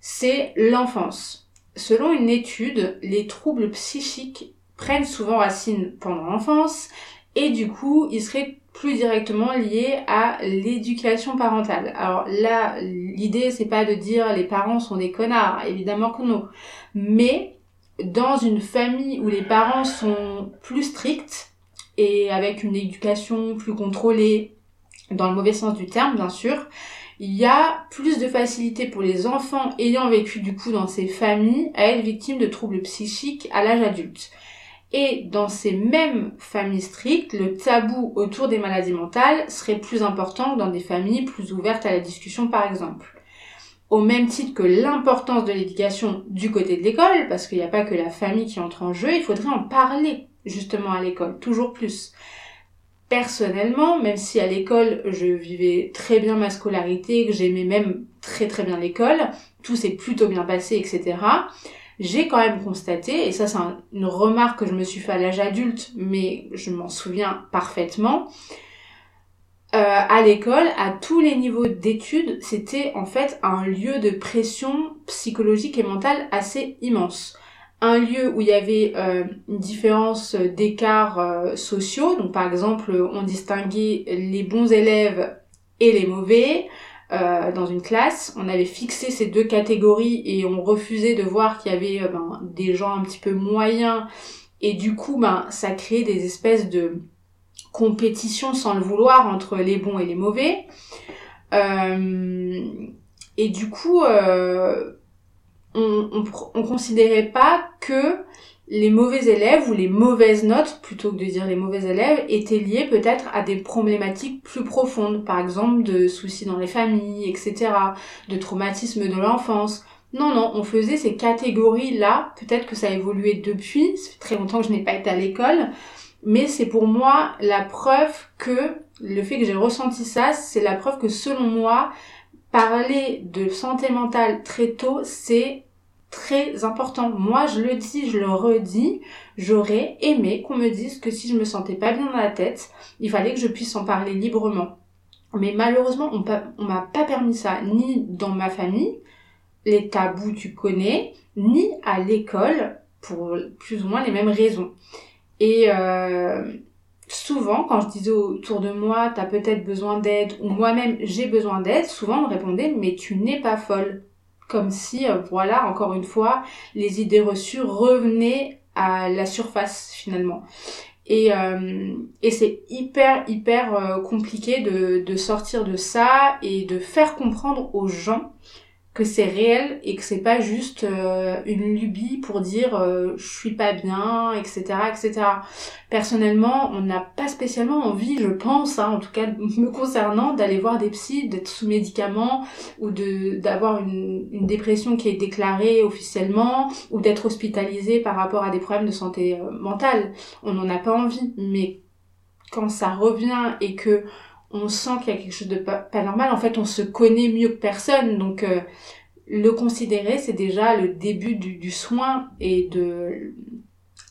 c'est l'enfance. Selon une étude, les troubles psychiques prennent souvent racine pendant l'enfance et du coup, il serait plus directement liées à l'éducation parentale. Alors là, l'idée c'est pas de dire les parents sont des connards, évidemment que non. Mais dans une famille où les parents sont plus stricts et avec une éducation plus contrôlée, dans le mauvais sens du terme bien sûr, il y a plus de facilité pour les enfants ayant vécu du coup dans ces familles à être victimes de troubles psychiques à l'âge adulte. Et dans ces mêmes familles strictes, le tabou autour des maladies mentales serait plus important que dans des familles plus ouvertes à la discussion par exemple. Au même titre que l'importance de l'éducation du côté de l'école, parce qu'il n'y a pas que la famille qui entre en jeu, il faudrait en parler justement à l'école, toujours plus personnellement, même si à l'école je vivais très bien ma scolarité, que j'aimais même très très bien l'école, tout s'est plutôt bien passé, etc. J'ai quand même constaté, et ça c'est une remarque que je me suis fait à l'âge adulte, mais je m'en souviens parfaitement, euh, à l'école, à tous les niveaux d'études, c'était en fait un lieu de pression psychologique et mentale assez immense un lieu où il y avait euh, une différence d'écarts euh, sociaux. Donc par exemple, on distinguait les bons élèves et les mauvais euh, dans une classe. On avait fixé ces deux catégories et on refusait de voir qu'il y avait ben, des gens un petit peu moyens. Et du coup, ben, ça créait des espèces de compétition sans le vouloir entre les bons et les mauvais. et du coup, on, on, considérait pas que les mauvais élèves ou les mauvaises notes, plutôt que de dire les mauvais élèves, étaient liés peut-être à des problématiques plus profondes, par exemple de soucis dans les familles, etc., de traumatisme de l'enfance. Non, non, on faisait ces catégories-là, peut-être que ça a évolué depuis, ça fait très longtemps que je n'ai pas été à l'école, mais c'est pour moi la preuve que le fait que j'ai ressenti ça, c'est la preuve que selon moi, parler de santé mentale très tôt, c'est très important. Moi, je le dis, je le redis, j'aurais aimé qu'on me dise que si je me sentais pas bien dans la tête, il fallait que je puisse en parler librement. Mais malheureusement, on, m'a pas permis ça, ni dans ma famille, les tabous tu connais, ni à l'école, pour plus ou moins les mêmes raisons. Et euh, souvent, quand je disais autour de moi, t'as peut-être besoin d'aide, ou moi-même j'ai besoin d'aide, souvent on me répondait, mais tu n'es pas folle. Comme si, euh, voilà, encore une fois, les idées reçues revenaient à la surface finalement. Et, euh, et c'est hyper, hyper euh, compliqué de, de sortir de ça et de faire comprendre aux gens que c'est réel et que c'est pas juste euh, une lubie pour dire euh, je suis pas bien, etc., etc. Personnellement, on n'a pas spécialement envie, je pense, hein, en tout cas me concernant, d'aller voir des psys, d'être sous médicaments ou de d'avoir une, une dépression qui est déclarée officiellement ou d'être hospitalisé par rapport à des problèmes de santé euh, mentale. On n'en a pas envie, mais quand ça revient et que on sent qu'il y a quelque chose de pas, normal. En fait, on se connaît mieux que personne. Donc, euh, le considérer, c'est déjà le début du, soin et de,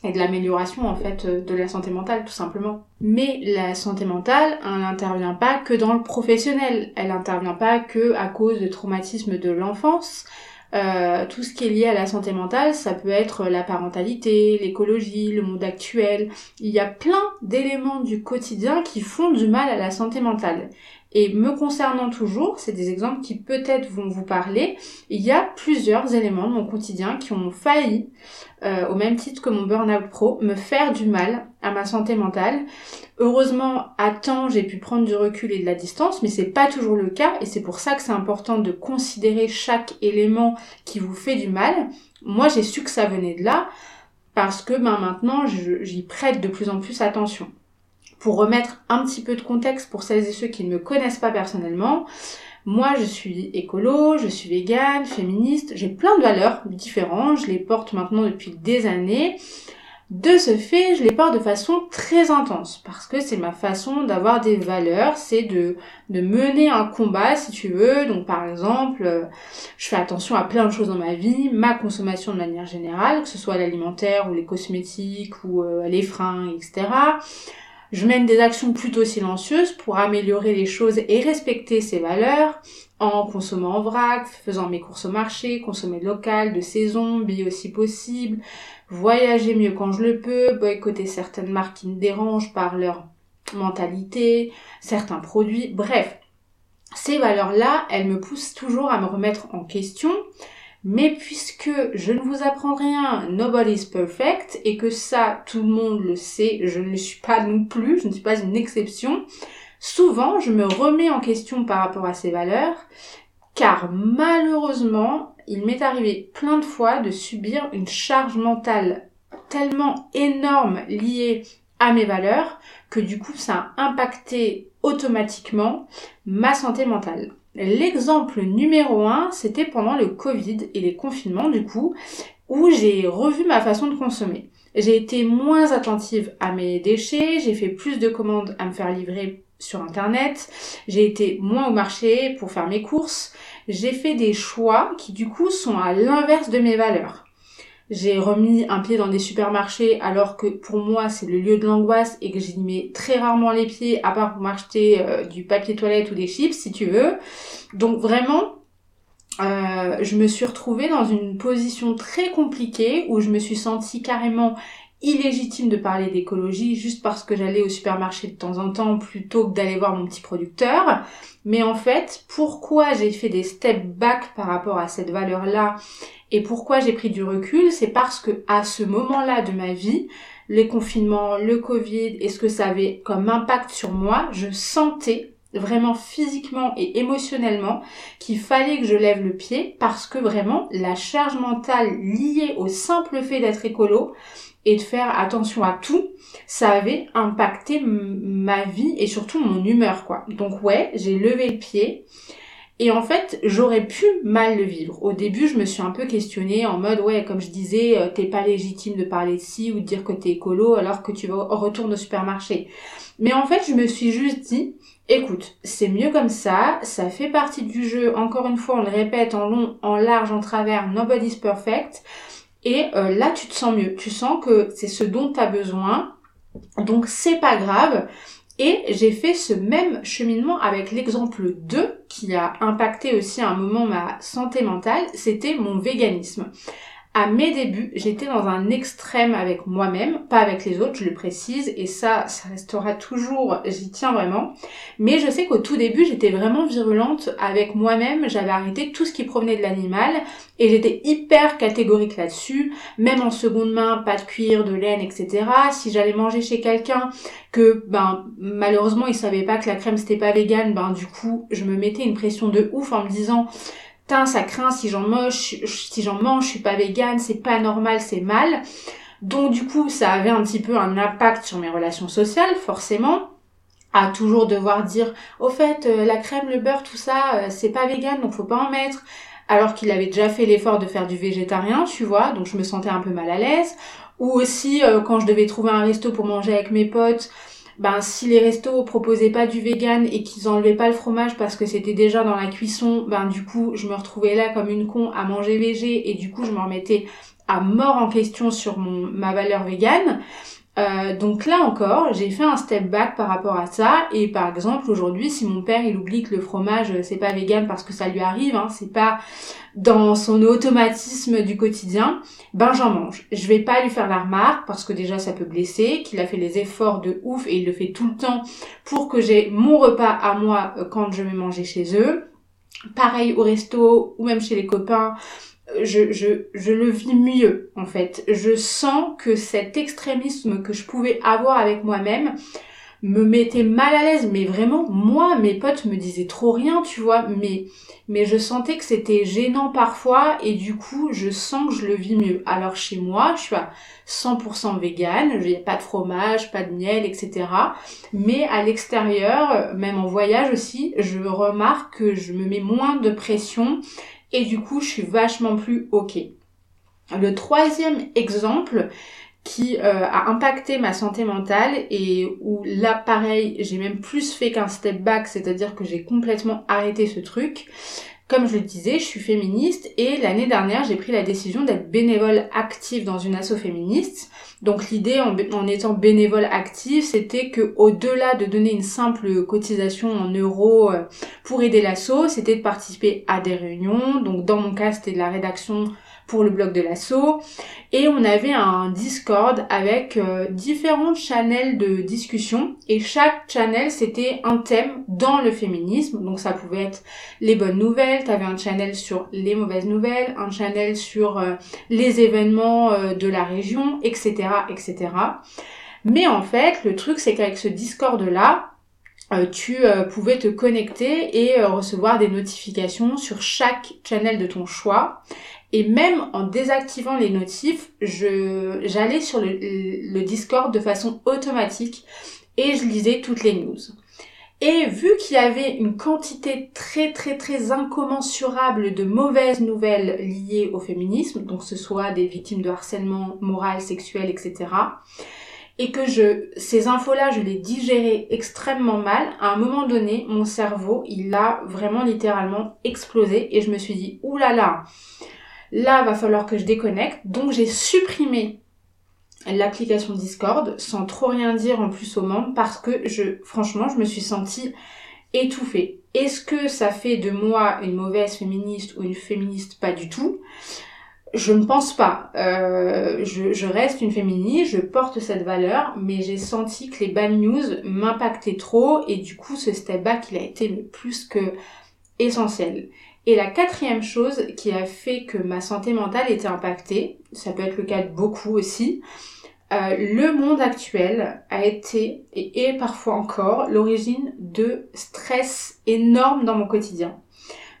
et de l'amélioration, en fait, euh, de la santé mentale, tout simplement. Mais la santé mentale, elle n'intervient pas que dans le professionnel. Elle n'intervient pas que à cause de traumatismes de l'enfance. Euh, tout ce qui est lié à la santé mentale, ça peut être la parentalité, l'écologie, le monde actuel. Il y a plein d'éléments du quotidien qui font du mal à la santé mentale. Et me concernant toujours, c'est des exemples qui peut-être vont vous parler, il y a plusieurs éléments de mon quotidien qui ont failli, euh, au même titre que mon burn-out pro, me faire du mal à ma santé mentale. Heureusement, à temps, j'ai pu prendre du recul et de la distance, mais c'est pas toujours le cas, et c'est pour ça que c'est important de considérer chaque élément qui vous fait du mal. Moi, j'ai su que ça venait de là, parce que ben, maintenant, j'y prête de plus en plus attention pour remettre un petit peu de contexte pour celles et ceux qui ne me connaissent pas personnellement, moi je suis écolo, je suis végane, féministe, j'ai plein de valeurs différentes, je les porte maintenant depuis des années. De ce fait, je les porte de façon très intense parce que c'est ma façon d'avoir des valeurs, c'est de, de mener un combat si tu veux. Donc par exemple, je fais attention à plein de choses dans ma vie, ma consommation de manière générale, que ce soit l'alimentaire ou les cosmétiques ou euh, les freins, etc. Je mène des actions plutôt silencieuses pour améliorer les choses et respecter ces valeurs en consommant en vrac, faisant mes courses au marché, consommer local, de saison, bio si possible, voyager mieux quand je le peux, boycotter certaines marques qui me dérangent par leur mentalité, certains produits, bref. Ces valeurs-là, elles me poussent toujours à me remettre en question, mais puisque je ne vous apprends rien, nobody's perfect, et que ça, tout le monde le sait, je ne le suis pas non plus, je ne suis pas une exception, souvent je me remets en question par rapport à ces valeurs, car malheureusement, il m'est arrivé plein de fois de subir une charge mentale tellement énorme liée à mes valeurs que du coup ça a impacté automatiquement ma santé mentale. L'exemple numéro un, c'était pendant le Covid et les confinements du coup, où j'ai revu ma façon de consommer. J'ai été moins attentive à mes déchets, j'ai fait plus de commandes à me faire livrer sur internet, j'ai été moins au marché pour faire mes courses, j'ai fait des choix qui du coup sont à l'inverse de mes valeurs. J'ai remis un pied dans des supermarchés alors que pour moi c'est le lieu de l'angoisse et que j'y mets très rarement les pieds à part pour m'acheter euh, du papier toilette ou des chips si tu veux. Donc vraiment, euh, je me suis retrouvée dans une position très compliquée où je me suis sentie carrément illégitime de parler d'écologie juste parce que j'allais au supermarché de temps en temps plutôt que d'aller voir mon petit producteur. Mais en fait, pourquoi j'ai fait des step back par rapport à cette valeur-là et pourquoi j'ai pris du recul, c'est parce que à ce moment-là de ma vie, les confinements, le Covid et ce que ça avait comme impact sur moi, je sentais vraiment physiquement et émotionnellement qu'il fallait que je lève le pied parce que vraiment la charge mentale liée au simple fait d'être écolo et de faire attention à tout, ça avait impacté ma vie et surtout mon humeur quoi. Donc ouais, j'ai levé le pied et en fait, j'aurais pu mal le vivre. Au début, je me suis un peu questionnée en mode, ouais, comme je disais, euh, t'es pas légitime de parler de ci ou de dire que t'es écolo alors que tu vas retourner au supermarché. Mais en fait, je me suis juste dit, écoute, c'est mieux comme ça, ça fait partie du jeu. Encore une fois, on le répète en long, en large, en travers, nobody's perfect. Et euh, là, tu te sens mieux. Tu sens que c'est ce dont tu as besoin. Donc, c'est pas grave. Et j'ai fait ce même cheminement avec l'exemple 2 qui a impacté aussi à un moment ma santé mentale, c'était mon véganisme. À mes débuts, j'étais dans un extrême avec moi-même, pas avec les autres, je le précise, et ça, ça restera toujours, j'y tiens vraiment. Mais je sais qu'au tout début, j'étais vraiment virulente avec moi-même, j'avais arrêté tout ce qui provenait de l'animal, et j'étais hyper catégorique là-dessus, même en seconde main, pas de cuir, de laine, etc. Si j'allais manger chez quelqu'un que, ben, malheureusement, il savait pas que la crème c'était pas vegan, ben, du coup, je me mettais une pression de ouf en me disant, Putain, ça craint si j'en mange, si j'en mange, je suis pas végane, c'est pas normal, c'est mal. Donc du coup, ça avait un petit peu un impact sur mes relations sociales, forcément. À toujours devoir dire au fait euh, la crème le beurre tout ça euh, c'est pas vegan donc faut pas en mettre. Alors qu'il avait déjà fait l'effort de faire du végétarien tu vois donc je me sentais un peu mal à l'aise. Ou aussi euh, quand je devais trouver un resto pour manger avec mes potes ben si les restos proposaient pas du vegan et qu'ils enlevaient pas le fromage parce que c'était déjà dans la cuisson, ben du coup je me retrouvais là comme une con à manger végé et du coup je me remettais à mort en question sur mon ma valeur végane. Euh, donc là encore, j'ai fait un step back par rapport à ça. Et par exemple, aujourd'hui, si mon père il oublie que le fromage euh, c'est pas vegan parce que ça lui arrive, hein, c'est pas dans son automatisme du quotidien, ben j'en mange. Je vais pas lui faire la remarque parce que déjà ça peut blesser, qu'il a fait les efforts de ouf et il le fait tout le temps pour que j'ai mon repas à moi euh, quand je vais manger chez eux. Pareil au resto ou même chez les copains je, je, je le vis mieux en fait. Je sens que cet extrémisme que je pouvais avoir avec moi-même me mettait mal à l'aise, mais vraiment, moi, mes potes me disaient trop rien, tu vois, mais, mais je sentais que c'était gênant parfois, et du coup, je sens que je le vis mieux. Alors chez moi, je suis à 100% vegan, il pas de fromage, pas de miel, etc. Mais à l'extérieur, même en voyage aussi, je remarque que je me mets moins de pression et du coup je suis vachement plus ok. Le troisième exemple qui euh, a impacté ma santé mentale et où là pareil j'ai même plus fait qu'un step back, c'est-à-dire que j'ai complètement arrêté ce truc. Comme je le disais, je suis féministe et l'année dernière j'ai pris la décision d'être bénévole active dans une asso féministe. Donc l'idée en, étant bénévole active, c'était que au-delà de donner une simple cotisation en euros euh, pour aider l'asso, c'était de participer à des réunions. Donc dans mon cas, c'était de la rédaction pour le blog de l'assaut. Et on avait un Discord avec euh, différents channels de discussion. Et chaque channel, c'était un thème dans le féminisme. Donc ça pouvait être les bonnes nouvelles, t'avais un channel sur les mauvaises nouvelles, un channel sur euh, les événements euh, de la région, etc., etc. Mais en fait, le truc, c'est qu'avec ce Discord-là, tu pouvais te connecter et recevoir des notifications sur chaque channel de ton choix. Et même en désactivant les notifs, je, j'allais sur le, Discord de façon automatique et je lisais toutes les news. Et vu qu'il y avait une quantité très très très incommensurable de mauvaises nouvelles liées au féminisme, donc ce soit des victimes de harcèlement moral, sexuel, etc., et que je, ces infos-là, je les digérais extrêmement mal, à un moment donné, mon cerveau, il a vraiment littéralement explosé et je me suis dit, oulala, là là, va falloir que je déconnecte. Donc j'ai supprimé l'application Discord sans trop rien dire en plus aux membres parce que je, franchement, je me suis sentie étouffée. Est-ce que ça fait de moi une mauvaise féministe ou une féministe? Pas du tout. Je ne pense pas. Euh, je, je, reste une féministe, je porte cette valeur, mais j'ai senti que les bad news m'impactaient trop et du coup ce step back il a été plus que essentiel. Et la quatrième chose qui a fait que ma santé mentale était impactée, ça peut être le cas de beaucoup aussi, euh, le monde actuel a été et est parfois encore l'origine de stress énorme dans mon quotidien.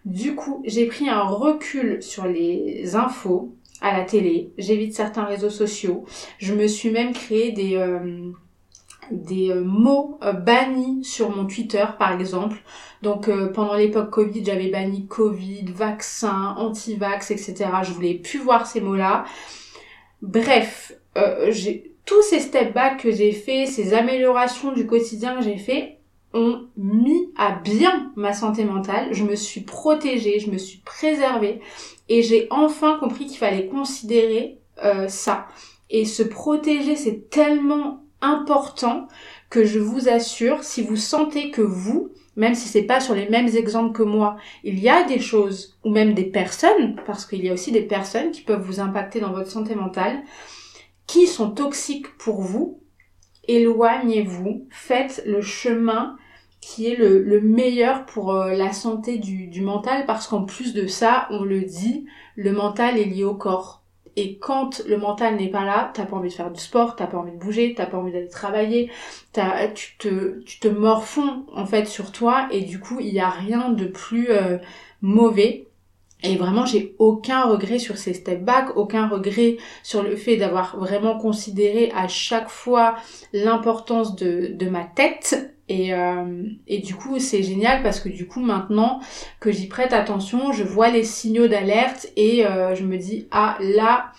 Du coup, j'ai pris un recul sur les infos à la télé, j'évite certains réseaux sociaux, je me suis même créé des, euh, des euh, mots euh, bannis sur mon Twitter par exemple. Donc euh, pendant l'époque Covid, j'avais banni Covid, vaccin, anti-vax, etc. Je voulais plus voir ces mots-là. Bref, j'ai tous ces step back que j'ai fait, ces améliorations du quotidien que j'ai fait, ont mis à bien ma santé mentale. Je me suis protégée, je me suis préservée et j'ai enfin compris qu'il fallait considérer ça. Et se protéger, c'est tellement important que je vous assure, si vous sentez que vous, même si c'est pas sur les mêmes exemples que moi, il y a des choses ou même des personnes, parce qu'il y a aussi des personnes qui peuvent vous impacter dans votre santé mentale, qui sont toxiques pour vous, éloignez-vous, faites le chemin qui est le, meilleur pour euh, la santé du, du mental parce qu'en plus de ça, on le dit, le mental est lié au corps. Et quand le mental n'est pas là, t'as pas envie de faire du sport, t'as pas envie de bouger, t'as pas envie d'aller travailler, t'as, tu te, tu te morfonds en fait sur toi et du coup il y a rien de plus euh, mauvais. Et vraiment, j'ai aucun regret sur ces step back, aucun regret sur le fait d'avoir vraiment considéré à chaque fois l'importance de, de ma tête et, euh, et du coup, c'est génial parce que du coup, maintenant que j'y prête attention, je vois les signaux d'alerte et euh, je me dis, ah là,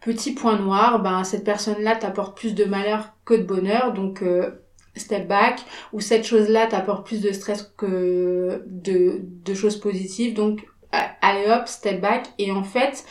petit point noir, ben cette personne-là t'apporte plus de malheur que de bonheur, donc euh, step back, ou cette chose-là t'apporte plus de stress que de, de choses positives, donc allez hop, step back. Et en fait,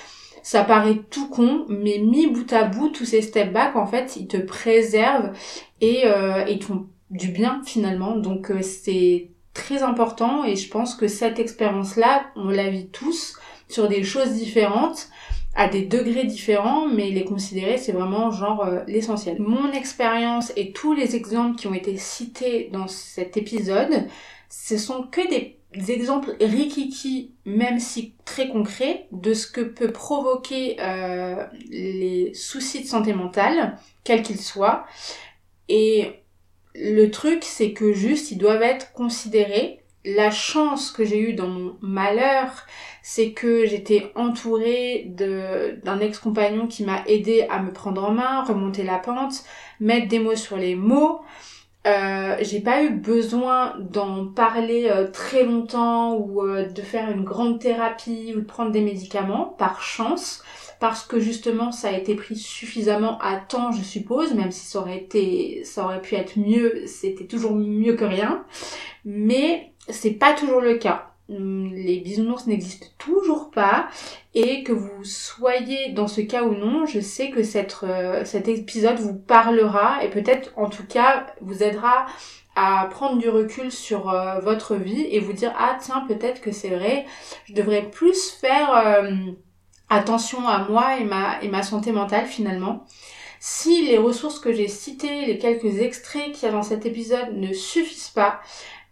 ça paraît tout con, mais mis bout à bout, tous ces step back, en fait, ils te préservent et, euh, et font du bien finalement. Donc euh, c'est très important et je pense que cette expérience-là, on la vit tous sur des choses différentes à des degrés différents, mais les considérer, c'est vraiment genre euh, l'essentiel. Mon expérience et tous les exemples qui ont été cités dans cet épisode, ce sont que des, exemples rikiki, même si très concrets, de ce que peut provoquer euh, les soucis de santé mentale, quels qu'ils soient. Et le truc, c'est que juste, ils doivent être considérés. La chance que j'ai eue dans mon malheur, c'est que j'étais entourée d'un ex-compagnon qui m'a aidé à me prendre en main, remonter la pente, mettre des mots sur les mots. Euh, j'ai pas eu besoin d'en parler euh, très longtemps ou euh, de faire une grande thérapie ou de prendre des médicaments, par chance parce que justement ça a été pris suffisamment à temps je suppose même si ça aurait été ça aurait pu être mieux c'était toujours mieux que rien. Mais c'est pas toujours le cas. Les bisounours n'existent toujours pas. Et que vous soyez dans ce cas ou non, je sais que euh, cet épisode vous parlera et peut-être en tout cas vous aidera à prendre du recul sur euh, votre vie et vous dire ah tiens peut-être que c'est vrai, je devrais plus faire euh, attention à moi et ma, ma santé mentale finalement. Si les ressources que j'ai citées, les quelques extraits qu'il y a dans cet épisode ne suffisent pas,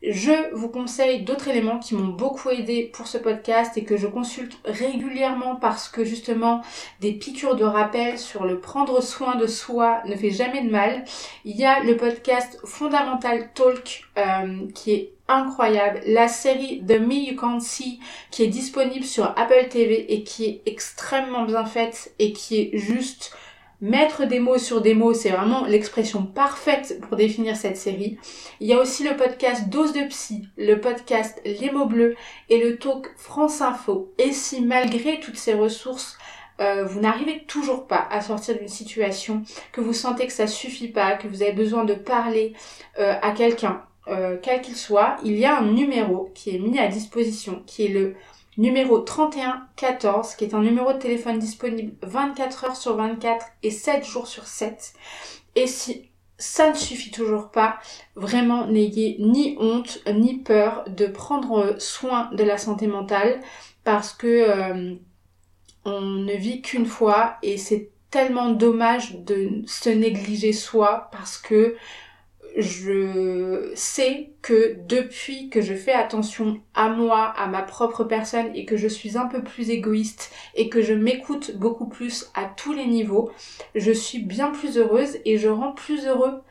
je vous conseille d'autres éléments qui m'ont beaucoup aidé pour ce podcast et que je consulte régulièrement parce que justement des piqûres de rappel sur le prendre soin de soi ne fait jamais de mal. Il y a le podcast Fondamental Talk euh, qui est incroyable, la série The Me You Can't See qui est disponible sur Apple TV et qui est extrêmement bien faite et qui est juste Mettre des mots sur des mots, c'est vraiment l'expression parfaite pour définir cette série. Il y a aussi le podcast Dose de Psy, le podcast Les mots bleus et le talk France Info. Et si malgré toutes ces ressources, euh, vous n'arrivez toujours pas à sortir d'une situation, que vous sentez que ça suffit pas, que vous avez besoin de parler euh, à quelqu'un, euh, quel qu'il soit, il y a un numéro qui est mis à disposition, qui est le numéro 3114, qui est un numéro de téléphone disponible 24 heures sur 24 et 7 jours sur 7. Et si ça ne suffit toujours pas, vraiment n'ayez ni honte ni peur de prendre soin de la santé mentale parce que euh, on ne vit qu'une fois et c'est tellement dommage de se négliger soi parce que je sais que depuis que je fais attention à moi, à ma propre personne et que je suis un peu plus égoïste et que je m'écoute beaucoup plus à tous les niveaux, je suis bien plus heureuse et je rends plus heureux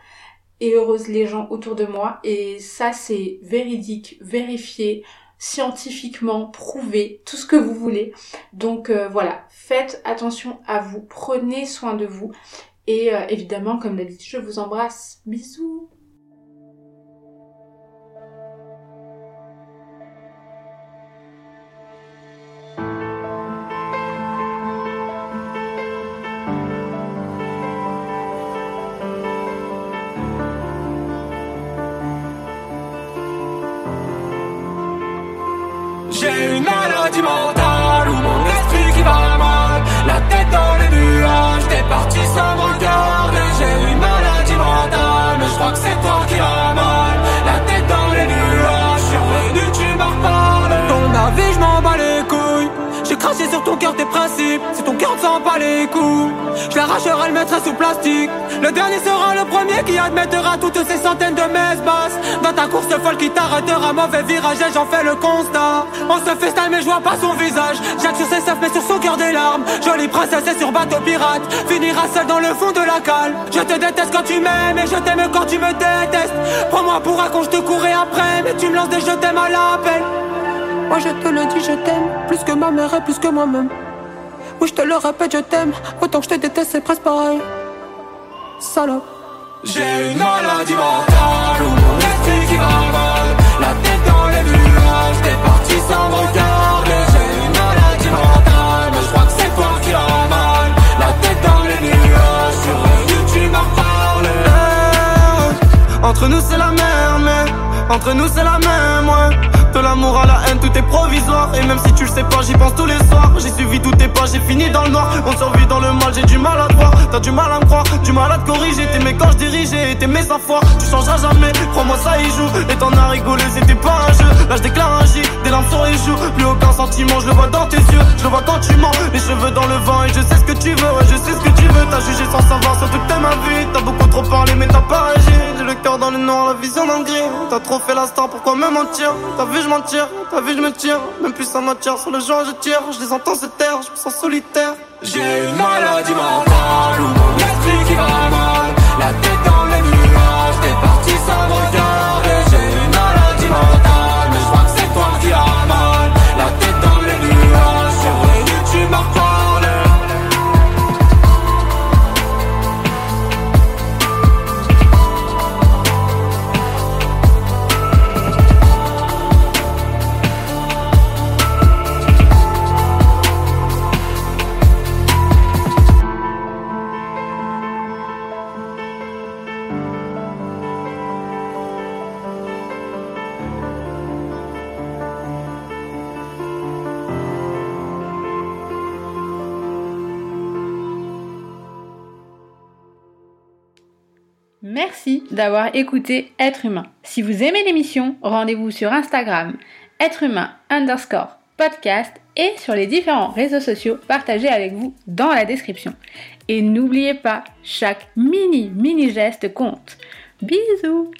et heureuse les gens autour de moi. Et ça c'est véridique, vérifié, scientifiquement prouvé, tout ce que vous voulez. Donc euh, voilà, faites attention à vous, prenez soin de vous. Et euh, évidemment, comme d'habitude, je vous embrasse. Bisous ton cœur tes principes, si ton cœur ne sent pas les coups, je l'arracherai, le mettrai sous plastique. Le dernier sera le premier qui admettra toutes ces centaines de messes basses. Dans ta course folle qui t'arrêtera, mauvais virage, et j'en fais le constat. On se style, mais je vois pas son visage. Jacques sur ses seufs, mais sur son cœur des larmes. Jolie princesse et sur bateau pirate, finira seule dans le fond de la cale. Je te déteste quand tu m'aimes, et je t'aime quand tu me détestes. Prends-moi pour un con, je te courais après, mais tu me lances des je t'aime à l'appel. Moi je te le dis, je t'aime, plus que ma mère et plus que moi-même. Oui, je te le répète, je t'aime, autant que je te déteste, c'est presque pareil. Salope. J'ai une maladie mentale ou mon esprit qui va mal. La tête dans les nuages, t'es parti sans me regarder. J'ai une maladie mentale, mais je crois que c'est toi qui as mal. La tête dans les nuages, sur revenu, tu m'as reparlé. Entre nous c'est la merde, mais entre nous c'est la même, ouais. De l'amour à la haine, tout est provisoire. Et même si tu le sais pas, j'y pense tous les soirs. J'ai suivi tous tes pas, j'ai fini dans le noir. On survit dans le mal, j'ai du mal à te voir. T'as du mal à me croire, du mal à te corriger. T'aimais quand je dirigeais, t'aimais sans foi. Tu changeras jamais, crois-moi, ça y joue. Et t'en as rigolé, c'était pas un jeu. Là, je déclare un J, des larmes sur les joues. Plus aucun sentiment, je le vois dans tes yeux. Je le vois quand tu mens, les cheveux dans le vent. Et je sais ce que tu veux, ouais, je sais ce que tu veux. T'as jugé sans savoir, que t'aimes ma vie. T'as beaucoup trop parlé, mais t'as pas agi. Le cœur dans le noir, la vision dans gris. T'as trop fait la star, pourquoi me mentir? T'as vu, je m'en tire, t'as vu, je me tire. Même plus ça m'attire, sur le jour je tire. Je les entends se taire, je me sens solitaire. J'ai une maladie mentale D'avoir écouté Être humain. Si vous aimez l'émission, rendez-vous sur Instagram, être humain underscore podcast et sur les différents réseaux sociaux partagés avec vous dans la description. Et n'oubliez pas, chaque mini mini geste compte. Bisous